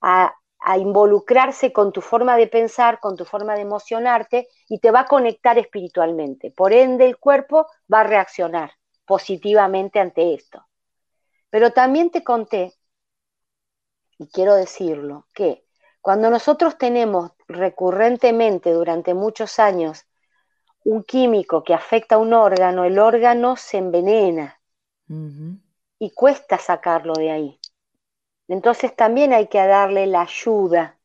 a, a involucrarse con tu forma de pensar, con tu forma de emocionarte y te va a conectar espiritualmente. Por ende, el cuerpo va a reaccionar positivamente ante esto. Pero también te conté, y quiero decirlo, que cuando nosotros tenemos recurrentemente durante muchos años un químico que afecta a un órgano, el órgano se envenena y cuesta sacarlo de ahí. Entonces también hay que darle la ayuda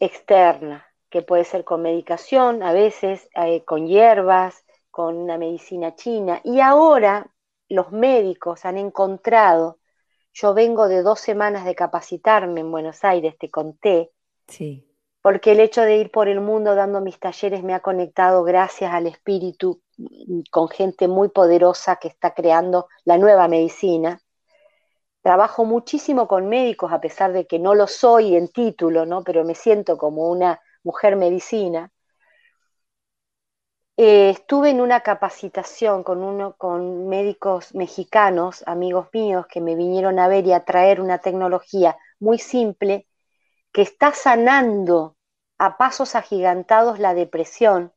externa, que puede ser con medicación, a veces eh, con hierbas, con una medicina china. Y ahora los médicos han encontrado, yo vengo de dos semanas de capacitarme en Buenos Aires, te conté, sí. porque el hecho de ir por el mundo dando mis talleres me ha conectado gracias al espíritu con gente muy poderosa que está creando la nueva medicina. Trabajo muchísimo con médicos, a pesar de que no lo soy en título, ¿no? pero me siento como una mujer medicina. Eh, estuve en una capacitación con, uno, con médicos mexicanos, amigos míos, que me vinieron a ver y a traer una tecnología muy simple que está sanando a pasos agigantados la depresión,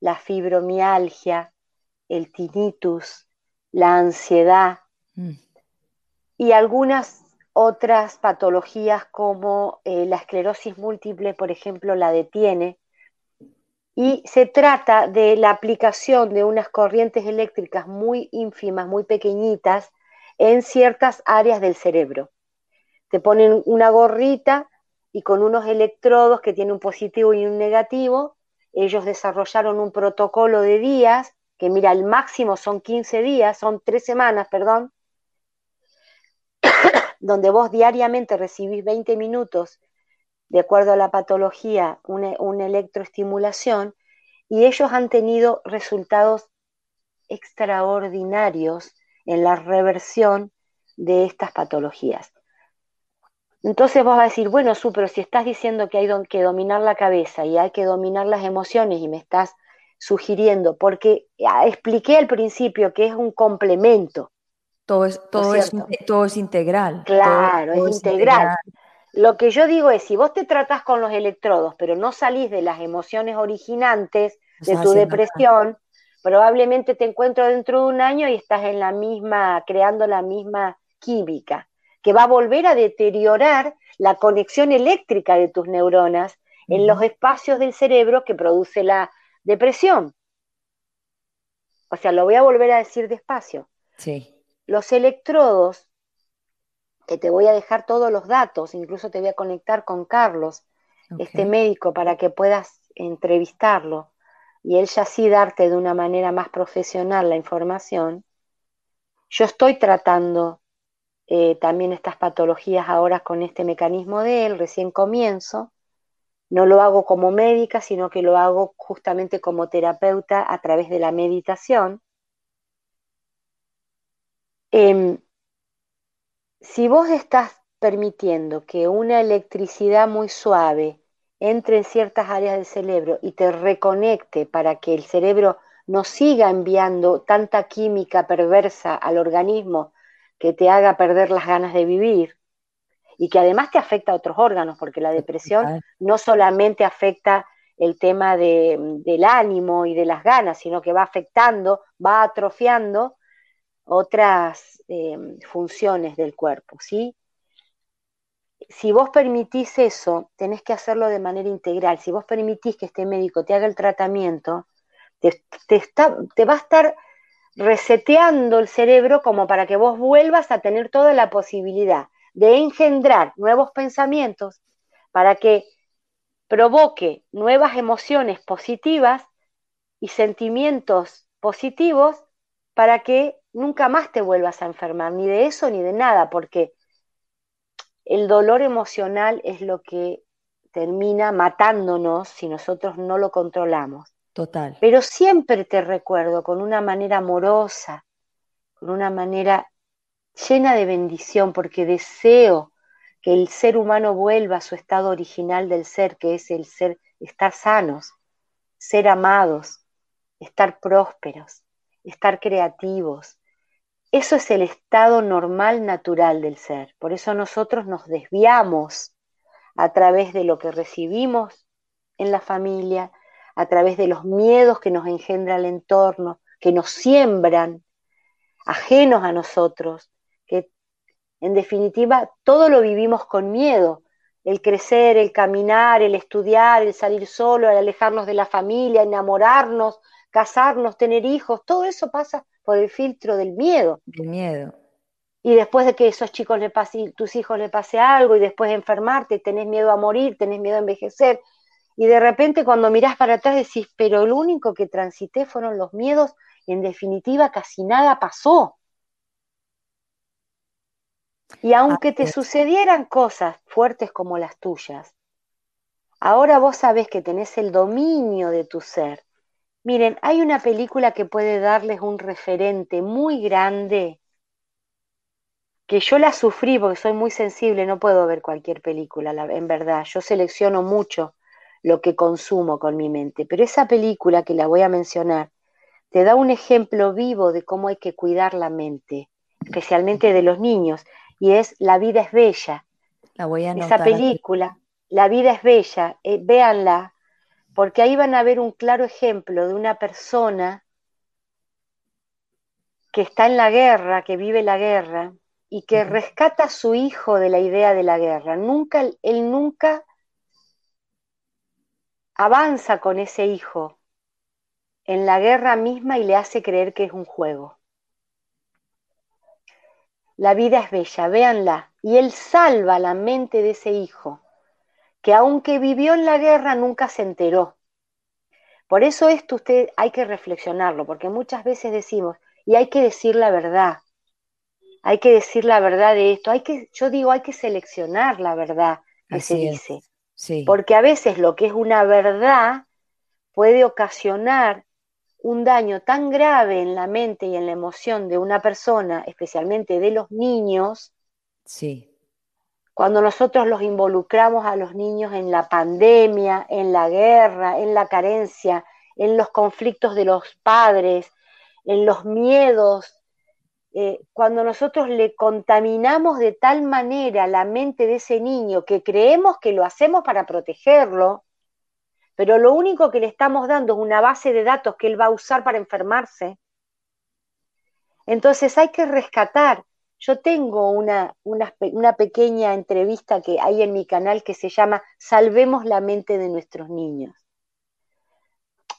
la fibromialgia, el tinnitus, la ansiedad mm. y algunas otras patologías como eh, la esclerosis múltiple, por ejemplo, la detiene. Y se trata de la aplicación de unas corrientes eléctricas muy ínfimas, muy pequeñitas, en ciertas áreas del cerebro. Te ponen una gorrita y con unos electrodos que tienen un positivo y un negativo, ellos desarrollaron un protocolo de días, que mira, el máximo son 15 días, son tres semanas, perdón, donde vos diariamente recibís 20 minutos, de acuerdo a la patología, una, electroestimulación, y ellos han tenido resultados extraordinarios en la reversión de estas patologías. Entonces vos vas a decir, bueno, Su, pero si estás diciendo que hay que dominar la cabeza y hay que dominar las emociones y me estás sugiriendo, porque ah, expliqué al principio que es un complemento. Todo es, todo es, todo es integral. Claro, es, integral. Lo que yo digo es, si vos te tratás con los electrodos, pero no salís de las emociones originantes de tu depresión, probablemente te encuentro dentro de un año y estás en la misma, creando la misma química, que va a volver a deteriorar la conexión eléctrica de tus neuronas en los espacios del cerebro que produce la depresión. O sea, lo voy a volver a decir despacio. Sí. Los electrodos, que te voy a dejar todos los datos, incluso te voy a conectar con Carlos, este médico, para que puedas entrevistarlo y él ya sí darte de una manera más profesional la información. Yo estoy tratando eh, también estas patologías ahora con este mecanismo de él, recién comienzo. No lo hago como médica, sino que lo hago justamente como terapeuta a través de la meditación. Em, si vos estás permitiendo que una electricidad muy suave entre en ciertas áreas del cerebro y te reconecte para que el cerebro no siga enviando tanta química perversa al organismo que te haga perder las ganas de vivir y que además te afecta a otros órganos, porque la depresión no solamente afecta el tema del ánimo y de las ganas, sino que va afectando, va atrofiando otras em, funciones del cuerpo, ¿sí? Si vos permitís eso, tenés que hacerlo de manera integral. Si vos permitís que este médico te haga el tratamiento, te, te va a estar reseteando el cerebro como para que vos vuelvas a tener toda la posibilidad de engendrar nuevos pensamientos para que provoque nuevas emociones positivas y sentimientos positivos para que nunca más te vuelvas a enfermar, ni de eso ni de nada, porque el dolor emocional es lo que termina matándonos si nosotros no lo controlamos. Total. Pero siempre te recuerdo con una manera amorosa, con una manera llena de bendición, porque deseo que el ser humano vuelva a su estado original del ser, que es el ser, estar sanos, ser amados, estar prósperos, estar creativos, eso es el estado normal, natural del ser. Por eso nosotros nos desviamos a través de lo que recibimos en la familia, a través de los miedos que nos engendra el entorno, que nos siembran, ajenos a nosotros, que en definitiva todo lo vivimos con miedo. el crecer, el caminar, el estudiar, el salir solo, el alejarnos de la familia, enamorarnos, casarnos, tener hijos, todo eso pasa por el filtro del miedo. Del miedo. Y después de que esos chicos le pase, tus hijos le pase algo, y después de enfermarte, tenés miedo a morir, tenés miedo a envejecer, y de repente cuando mirás para atrás decís, pero lo único que transité fueron los miedos, y en definitiva casi nada pasó. Y aunque te sucedieran cosas fuertes como las tuyas, ahora vos sabés que tenés el dominio de tu ser. Miren, hay una película que puede darles un referente muy grande, que yo la sufrí porque soy muy sensible, no puedo ver cualquier película, en verdad. Yo selecciono mucho lo que consumo con mi mente, pero esa película que la voy a mencionar te da un ejemplo vivo de cómo hay que cuidar la mente, especialmente de los niños y es La vida es bella. La voy a Esa película, La vida es bella, eh, véanla, porque ahí van a ver un claro ejemplo de una persona que está en la guerra, que vive la guerra y que rescata a su hijo de la idea de la guerra. Nunca, él nunca avanza con ese hijo en la guerra misma y le hace creer que es un juego. La vida es bella, véanla. Y él salva la mente de ese hijo, que aunque vivió en la guerra, nunca se enteró. Por eso esto usted hay que reflexionarlo, porque muchas veces decimos, y hay que decir la verdad, hay que decir la verdad de esto, hay que, yo digo, hay que seleccionar la verdad que se dice. Porque a veces lo que es una verdad puede ocasionar un daño tan grave en la mente y en la emoción de una persona, especialmente de los niños, sí. Cuando nosotros los involucramos a los niños en la pandemia, en la guerra, en la carencia, en los conflictos de los padres, en los miedos, eh, cuando nosotros le contaminamos de tal manera la mente de ese niño que creemos que lo hacemos para protegerlo, pero lo único que le estamos dando es una base de datos que él va a usar para enfermarse. Entonces hay que rescatar. Yo tengo una, una, pequeña entrevista que hay en mi canal que se llama Salvemos la mente de nuestros niños.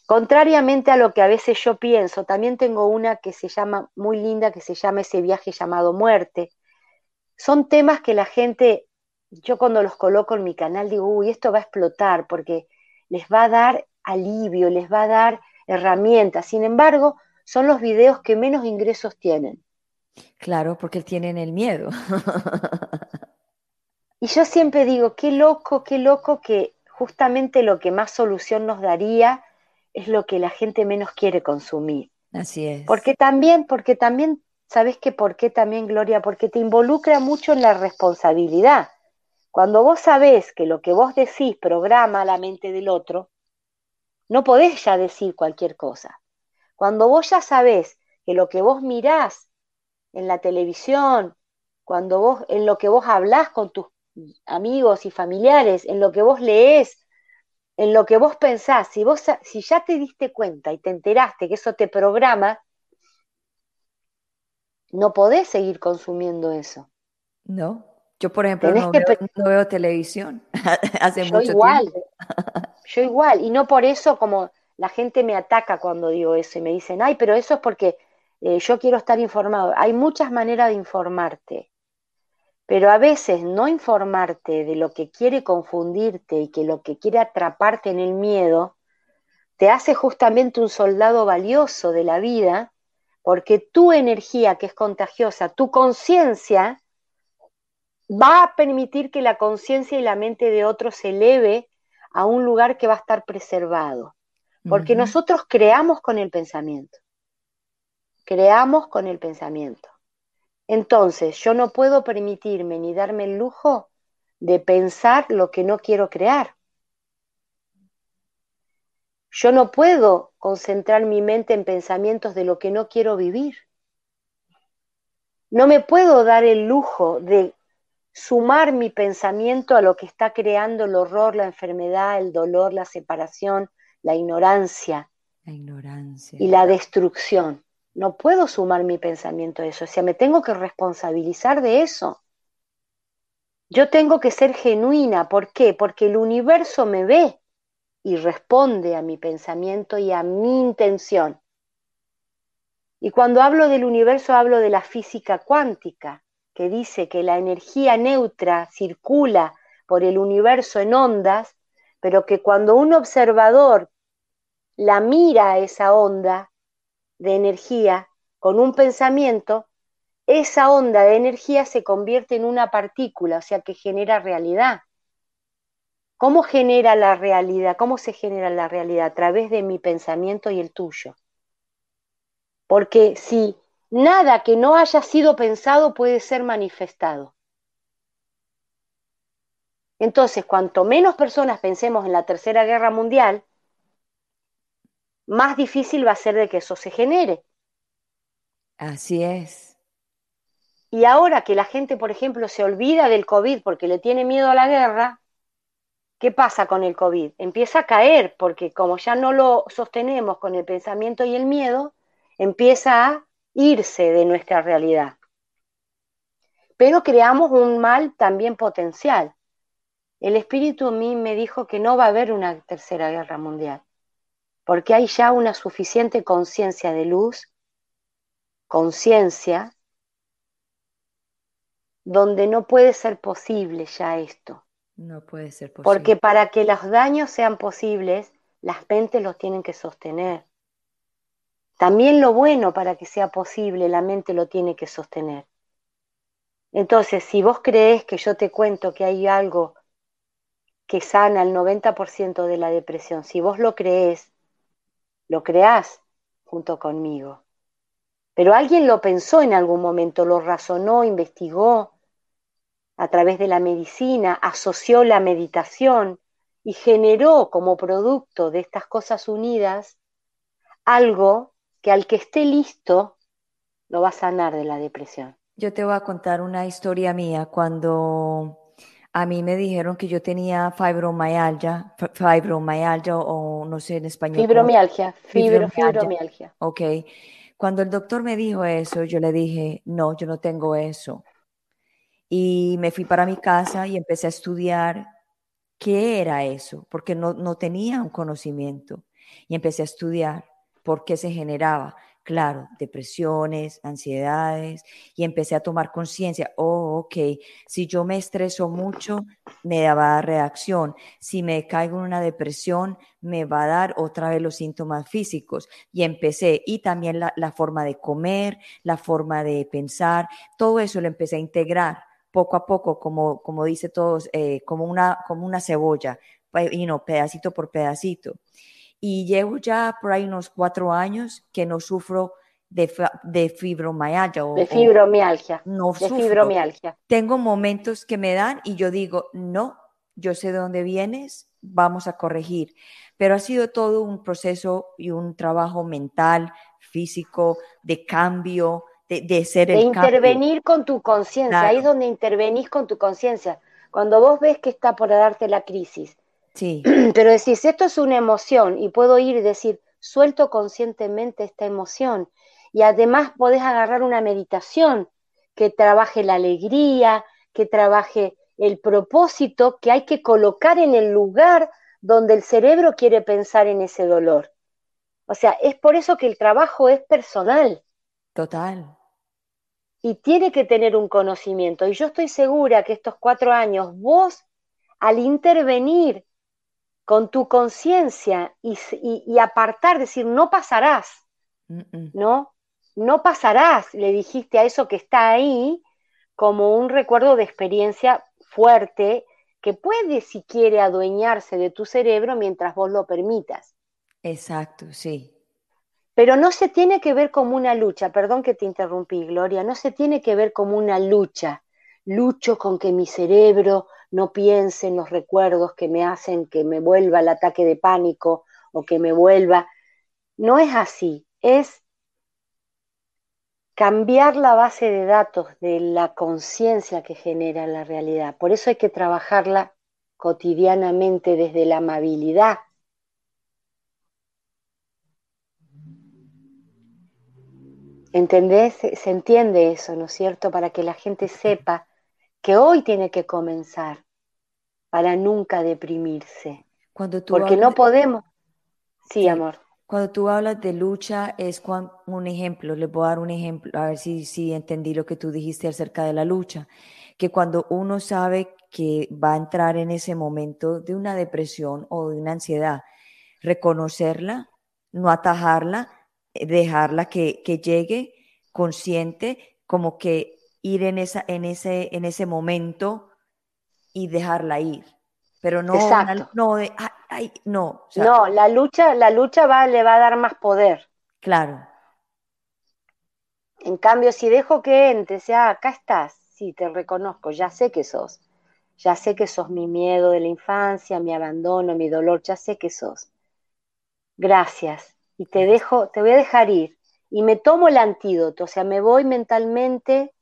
Contrariamente a lo que a veces yo pienso, también tengo una que se llama, muy linda, que se llama Ese viaje llamado muerte. Son temas que la gente, yo cuando los coloco en mi canal digo, uy, esto va a explotar, porque les va a dar alivio, les va a dar herramientas. Sin embargo, son los videos que menos ingresos tienen. Claro, porque tienen el miedo. y yo siempre digo, qué loco, qué loco que justamente lo que más solución nos daría es lo que la gente menos quiere consumir. Así es. Porque también, porque también, ¿sabes qué? ¿Por qué también, Gloria? Porque te involucra mucho en la responsabilidad. Cuando vos sabés que lo que vos decís programa la mente del otro, no podés ya decir cualquier cosa. Cuando vos ya sabés que lo que vos mirás en la televisión, cuando vos, en lo que vos hablás con tus amigos y familiares, en lo que vos lees, en lo que vos pensás, si, vos, si ya te diste cuenta y te enteraste que eso te programa, no podés seguir consumiendo eso. No, yo, por ejemplo, no, veo, televisión hace yo igual, Yo igual, y no por eso como la gente me ataca cuando digo eso y me dicen, ay, pero eso es porque eh, yo quiero estar informado. Hay muchas maneras de informarte, pero a veces no informarte de lo que quiere confundirte y que lo que quiere atraparte en el miedo, te hace justamente un soldado valioso de la vida, porque tu energía que es contagiosa, tu conciencia, va a permitir que la conciencia y la mente de otros se eleve a un lugar que va a estar preservado. Porque nosotros creamos con el pensamiento. Creamos con el pensamiento. Entonces, yo no puedo permitirme ni darme el lujo de pensar lo que no quiero crear. Yo no puedo concentrar mi mente en pensamientos de lo que no quiero vivir. No me puedo dar el lujo de sumar mi pensamiento a lo que está creando el horror, la enfermedad, el dolor, la separación, la ignorancia. La ignorancia. Y la destrucción. No puedo sumar mi pensamiento a eso. O sea, me tengo que responsabilizar de eso. Yo tengo que ser genuina. ¿Por qué? Porque el universo me ve y responde a mi pensamiento y a mi intención. Y cuando hablo del universo hablo de la física cuántica, que dice que la energía neutra circula por el universo en ondas, pero que cuando un observador la mira a esa onda de energía con un pensamiento, esa onda de energía se convierte en una partícula, o sea que genera realidad. ¿Cómo genera la realidad? ¿Cómo se genera la realidad? A través de mi pensamiento y el tuyo. Porque si nada que no haya sido pensado puede ser manifestado. Entonces, cuanto menos personas pensemos en la Tercera Guerra Mundial, más difícil va a ser de que eso se genere. Así es. Y ahora que la gente, por ejemplo, se olvida del COVID porque le tiene miedo a la guerra, ¿qué pasa con el COVID? Empieza a caer porque como ya no lo sostenemos con el pensamiento y el miedo, empieza a irse de nuestra realidad. Pero creamos un mal también potencial. El espíritu a mí me dijo que no va a haber una tercera guerra mundial, porque hay ya una suficiente conciencia de luz, conciencia, donde no puede ser posible ya esto. No puede ser posible. Porque para que los daños sean posibles, las mentes los tienen que sostener. También lo bueno para que sea posible, la mente lo tiene que sostener. Entonces, si vos crees que yo te cuento que hay algo que sana el 90% de la depresión, si vos lo crees, lo creás junto conmigo. Pero alguien lo pensó en algún momento, lo razonó, investigó a través de la medicina, asoció la meditación y generó como producto de estas cosas unidas algo que al que esté listo lo va a sanar de la depresión. Yo te voy a contar una historia mía cuando a mí me dijeron que yo tenía fibromialgia, fibromialgia o no sé en español. Fibromialgia, fibromialgia. Ok. Cuando el doctor me dijo eso, yo le dije, no, yo no tengo eso. Y me fui para mi casa y empecé a estudiar qué era eso, porque no, no tenía un conocimiento. Y empecé a estudiar por qué se generaba. Claro, depresiones, ansiedades, y empecé a tomar conciencia, oh, ok, si yo me estreso mucho, me daba reacción, si me caigo en una depresión, me va a dar otra vez los síntomas físicos. Y empecé, y también la, forma de comer, la forma de pensar, todo eso lo empecé a integrar poco a poco, como, como dice todos, eh, como, una, como una cebolla, y no, pedacito por pedacito y llevo ya por ahí unos cuatro años que no sufro de, de fibromialgia. de fibromialgia. no de fibromialgia. Tengo momentos que me dan y yo digo, no, yo sé de dónde vienes, vamos a corregir. Pero ha sido todo un proceso y un trabajo mental, físico, de cambio, de, de ser el De intervenir con tu conciencia, ahí es donde intervenís con tu conciencia. Cuando vos ves que está por darte la crisis, Sí. Pero decís, esto es una emoción y puedo ir y decir, suelto conscientemente esta emoción. Y además podés agarrar una meditación que trabaje la alegría, que trabaje el propósito que hay que colocar en el lugar donde el cerebro quiere pensar en ese dolor. O sea, es por eso que el trabajo es personal. Total. Y tiene que tener un conocimiento. Y yo estoy segura que estos cuatro años, vos, al intervenir con tu conciencia y, apartar, decir, no pasarás, ¿no? No pasarás, le dijiste a eso que está ahí como un recuerdo de experiencia fuerte que puede, si quiere, adueñarse de tu cerebro mientras vos lo permitas. Exacto, sí. Pero no se tiene que ver como una lucha, perdón que te interrumpí, Gloria, no se tiene que ver como una lucha. Lucho con que mi cerebro no piense en los recuerdos que me hacen que me vuelva el ataque de pánico o que me vuelva. No es así, es cambiar la base de datos de la conciencia que genera la realidad. Por eso hay que trabajarla cotidianamente desde la amabilidad. ¿Entendés? Se entiende eso, ¿no es cierto? Para que la gente sepa que hoy tiene que comenzar para nunca deprimirse. Cuando tú Porque no podemos. Sí, amor. Cuando tú hablas de lucha, es un ejemplo, les voy a dar un ejemplo, a ver si, si entendí lo que tú dijiste acerca de la lucha, que cuando uno sabe que va a entrar en ese momento de una depresión o de una ansiedad, reconocerla, no atajarla, eh, dejarla que, que llegue consciente, como que ir en, esa, en, ese, en ese momento y dejarla ir. Pero no, no de, ay, no. no, la lucha, la lucha va, le va a dar más poder. Claro. En cambio, si dejo que entre, sea, acá estás, sí, te reconozco, ya sé que sos. Ya sé que sos mi miedo de la infancia, mi abandono, mi dolor, ya sé que sos. Gracias. Y te dejo, te voy a dejar ir. Y me tomo el antídoto, o sea, me voy mentalmente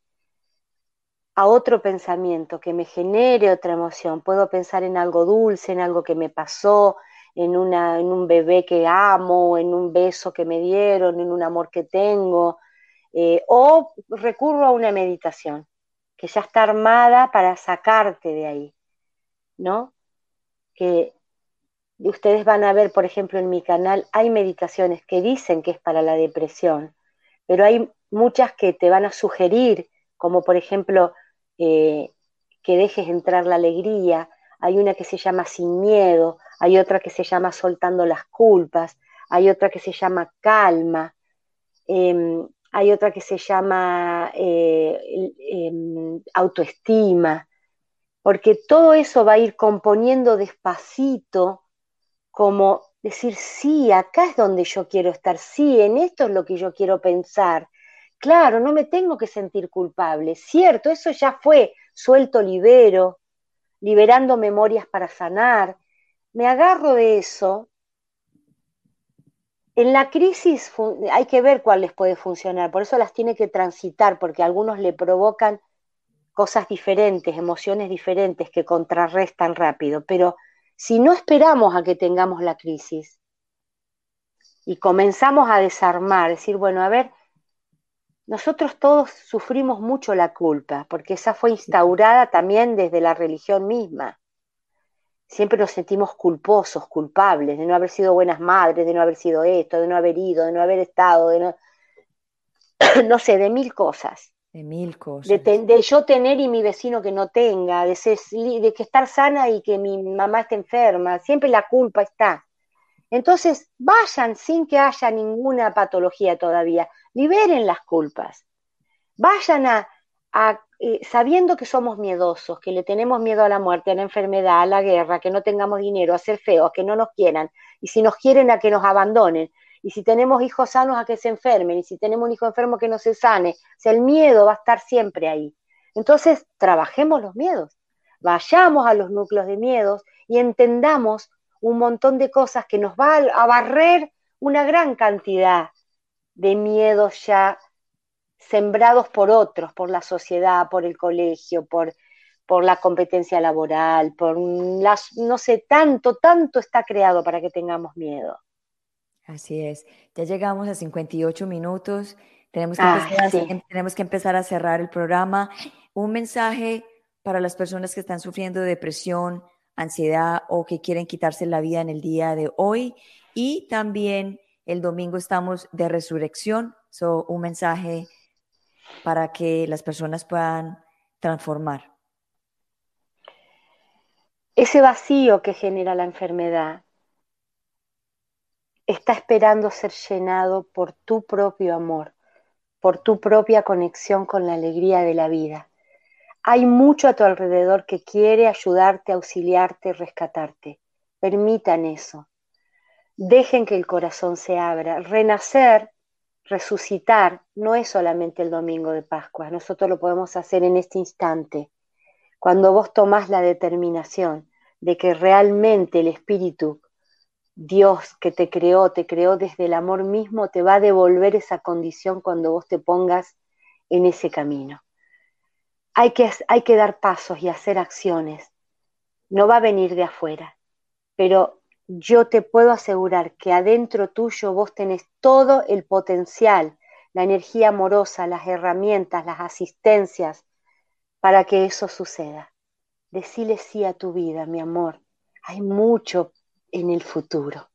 a otro pensamiento que me genere otra emoción. Puedo pensar en algo dulce, en algo que me pasó, en, una, en un bebé que amo, en un beso que me dieron, en un amor que tengo, eh, o recurro a una meditación que ya está armada para sacarte de ahí, ¿no? Que ustedes van a ver, por ejemplo, en mi canal, hay meditaciones que dicen que es para la depresión, pero hay muchas que te van a sugerir, como por ejemplo, eh, que dejes entrar la alegría, hay una que se llama Sin Miedo, hay otra que se llama Soltando las Culpas, hay otra que se llama Calma, em, hay otra que se llama eh, em, Autoestima, porque todo eso va a ir componiendo despacito, como decir, sí, acá es donde yo quiero estar, sí, en esto es lo que yo quiero pensar, Claro, no me tengo que sentir culpable. Cierto, eso ya fue. Suelto, libero, liberando memorias para sanar. Me agarro de eso. En la crisis hay que ver cuál les puede funcionar, por eso las tiene que transitar, porque a algunos le provocan cosas diferentes, emociones diferentes que contrarrestan rápido. Pero si no esperamos a que tengamos la crisis y comenzamos a desarmar, decir, bueno, a ver, nosotros todos sufrimos mucho la culpa, porque esa fue instaurada también desde la religión misma. Siempre nos sentimos culposos, culpables de no haber sido buenas madres, de no haber sido esto, de no haber ido, de no haber estado, de no, no sé, de mil cosas. De mil cosas. De, yo tener y mi vecino que no tenga, de, de que estar sana y que mi mamá esté enferma. Siempre la culpa está. Entonces, vayan sin que haya ninguna patología todavía. Liberen las culpas, vayan a, eh, sabiendo que somos miedosos, que le tenemos miedo a la muerte, a la enfermedad, a la guerra, que no tengamos dinero, a ser feos, que no nos quieran, y si nos quieren a que nos abandonen, y si tenemos hijos sanos a que se enfermen, y si tenemos un hijo enfermo que no se sane, o sea, el miedo va a estar siempre ahí. Entonces, trabajemos los miedos, vayamos a los núcleos de miedos y entendamos un montón de cosas que nos va a barrer una gran cantidad de miedos ya sembrados por otros, por la sociedad, por el colegio, por, por la competencia laboral, por las, no sé, tanto, tanto está creado para que tengamos miedo. Así es. Ya llegamos a 58 minutos. Tenemos que, ah, empezar, a, tenemos que empezar a cerrar el programa. Un mensaje para las personas que están sufriendo de depresión, ansiedad o que quieren quitarse la vida en el día de hoy. Y también el domingo estamos de resurrección, so, un mensaje para que las personas puedan transformar. Ese vacío que genera la enfermedad está esperando ser llenado por tu propio amor, por tu propia conexión con la alegría de la vida. Hay mucho a tu alrededor que quiere ayudarte, auxiliarte, rescatarte. Permitan eso. Dejen que el corazón se abra. Renacer, resucitar, no es solamente el domingo de Pascua. Nosotros lo podemos hacer en este instante. Cuando vos tomás la determinación de que realmente el Espíritu, Dios que te creó, te creó desde el amor mismo, te va a devolver esa condición cuando vos te pongas en ese camino. Hay que, dar pasos y hacer acciones. No va a venir de afuera, pero yo te puedo asegurar que adentro tuyo vos tenés todo el potencial, la energía amorosa, las herramientas, las asistencias para que eso suceda. Decile sí a tu vida, mi amor. Hay mucho en el futuro.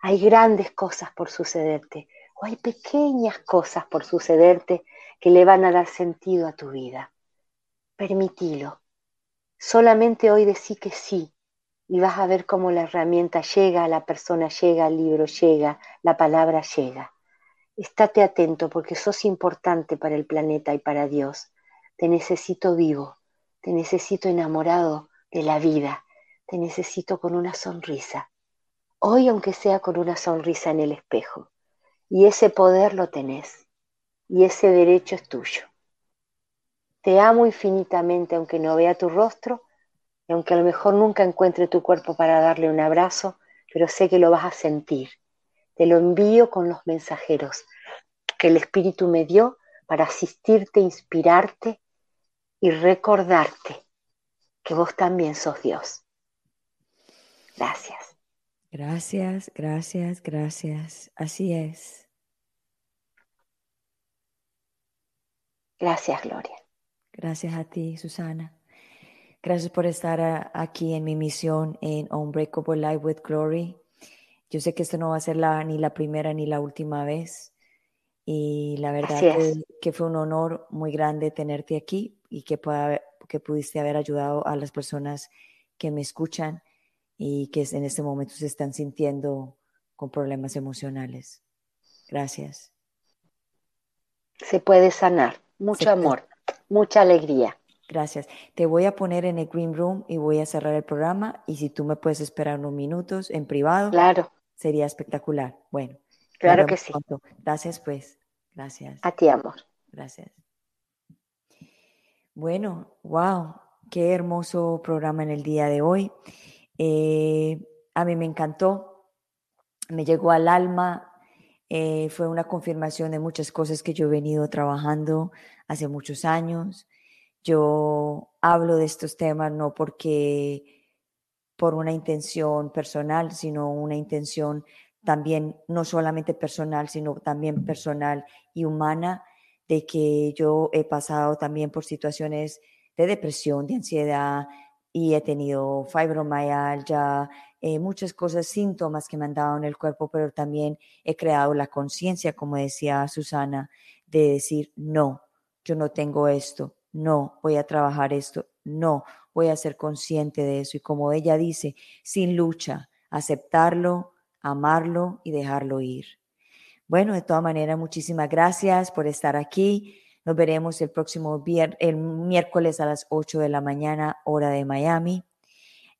Hay grandes cosas por sucederte o hay pequeñas cosas por sucederte que le van a dar sentido a tu vida. Permitilo. Solamente hoy decí que sí y vas a ver cómo la herramienta llega, la persona llega, el libro llega, la palabra llega. Estate atento porque sos importante para el planeta y para Dios. Te necesito vivo, te necesito enamorado de la vida, te necesito con una sonrisa. Hoy aunque sea con una sonrisa en el espejo. Y ese poder lo tenés. Y ese derecho es tuyo. Te amo infinitamente aunque no vea tu rostro y aunque a lo mejor nunca encuentre tu cuerpo para darle un abrazo, pero sé que lo vas a sentir. Te lo envío con los mensajeros que el Espíritu me dio para asistirte, inspirarte y recordarte que vos también sos Dios. Gracias. Gracias, gracias, gracias. Así es. Gracias, Gloria. Gracias a ti, Susana. Gracias por estar aquí en mi misión en Unbreakable Life with Glory. Yo sé que esto no va a ser la, ni la primera ni la última vez. Y la verdad que, fue un honor muy grande tenerte aquí y que, pueda, que pudiste haber ayudado a las personas que me escuchan y que en este momento se están sintiendo con problemas emocionales. Gracias. Se puede sanar. Mucho amor, mucha alegría. Gracias. Te voy a poner en el Green Room y voy a cerrar el programa. Y si tú me puedes esperar unos minutos en privado, claro. sería espectacular. Bueno, claro que sí. Gracias, pues. Gracias. A ti, amor. Gracias. Bueno, wow, qué hermoso programa en el día de hoy. Eh, a mí me encantó, me llegó al alma, eh, fue una confirmación de muchas cosas que yo he venido trabajando hace muchos años. Yo hablo de estos temas no porque por una intención personal, sino una intención también no solamente personal, sino también personal y humana, de que yo he pasado también por situaciones de depresión, de ansiedad, y he tenido fibromialgia, eh, muchas cosas, síntomas que me han dado en el cuerpo, pero también he creado la conciencia, como decía Susana, de decir, no, yo no tengo esto, no, voy a trabajar esto, no, voy a ser consciente de eso. Y como ella dice, sin lucha, aceptarlo, amarlo y dejarlo ir. Bueno, de todas maneras, muchísimas gracias por estar aquí. Nos veremos el próximo el miércoles a las 8 de la mañana, hora de Miami.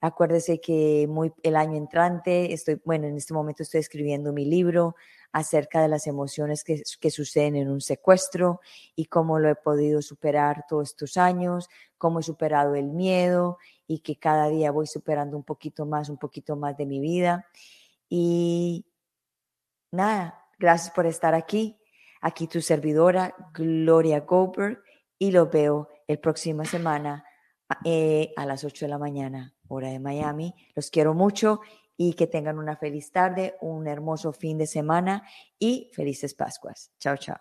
Acuérdese que muy, el año entrante, estoy, bueno, en este momento estoy escribiendo mi libro acerca de las emociones que, que suceden en un secuestro y cómo lo he podido superar todos estos años, cómo he superado el miedo y que cada día voy superando un poquito más, un poquito más de mi vida. Y nada, gracias por estar aquí. Aquí tu servidora, Gloria Goldberg, y lo veo el próxima semana eh, a las 8 de la mañana, hora de Miami. Los quiero mucho y que tengan una feliz tarde, un hermoso fin de semana y felices Pascuas. Chao, chao.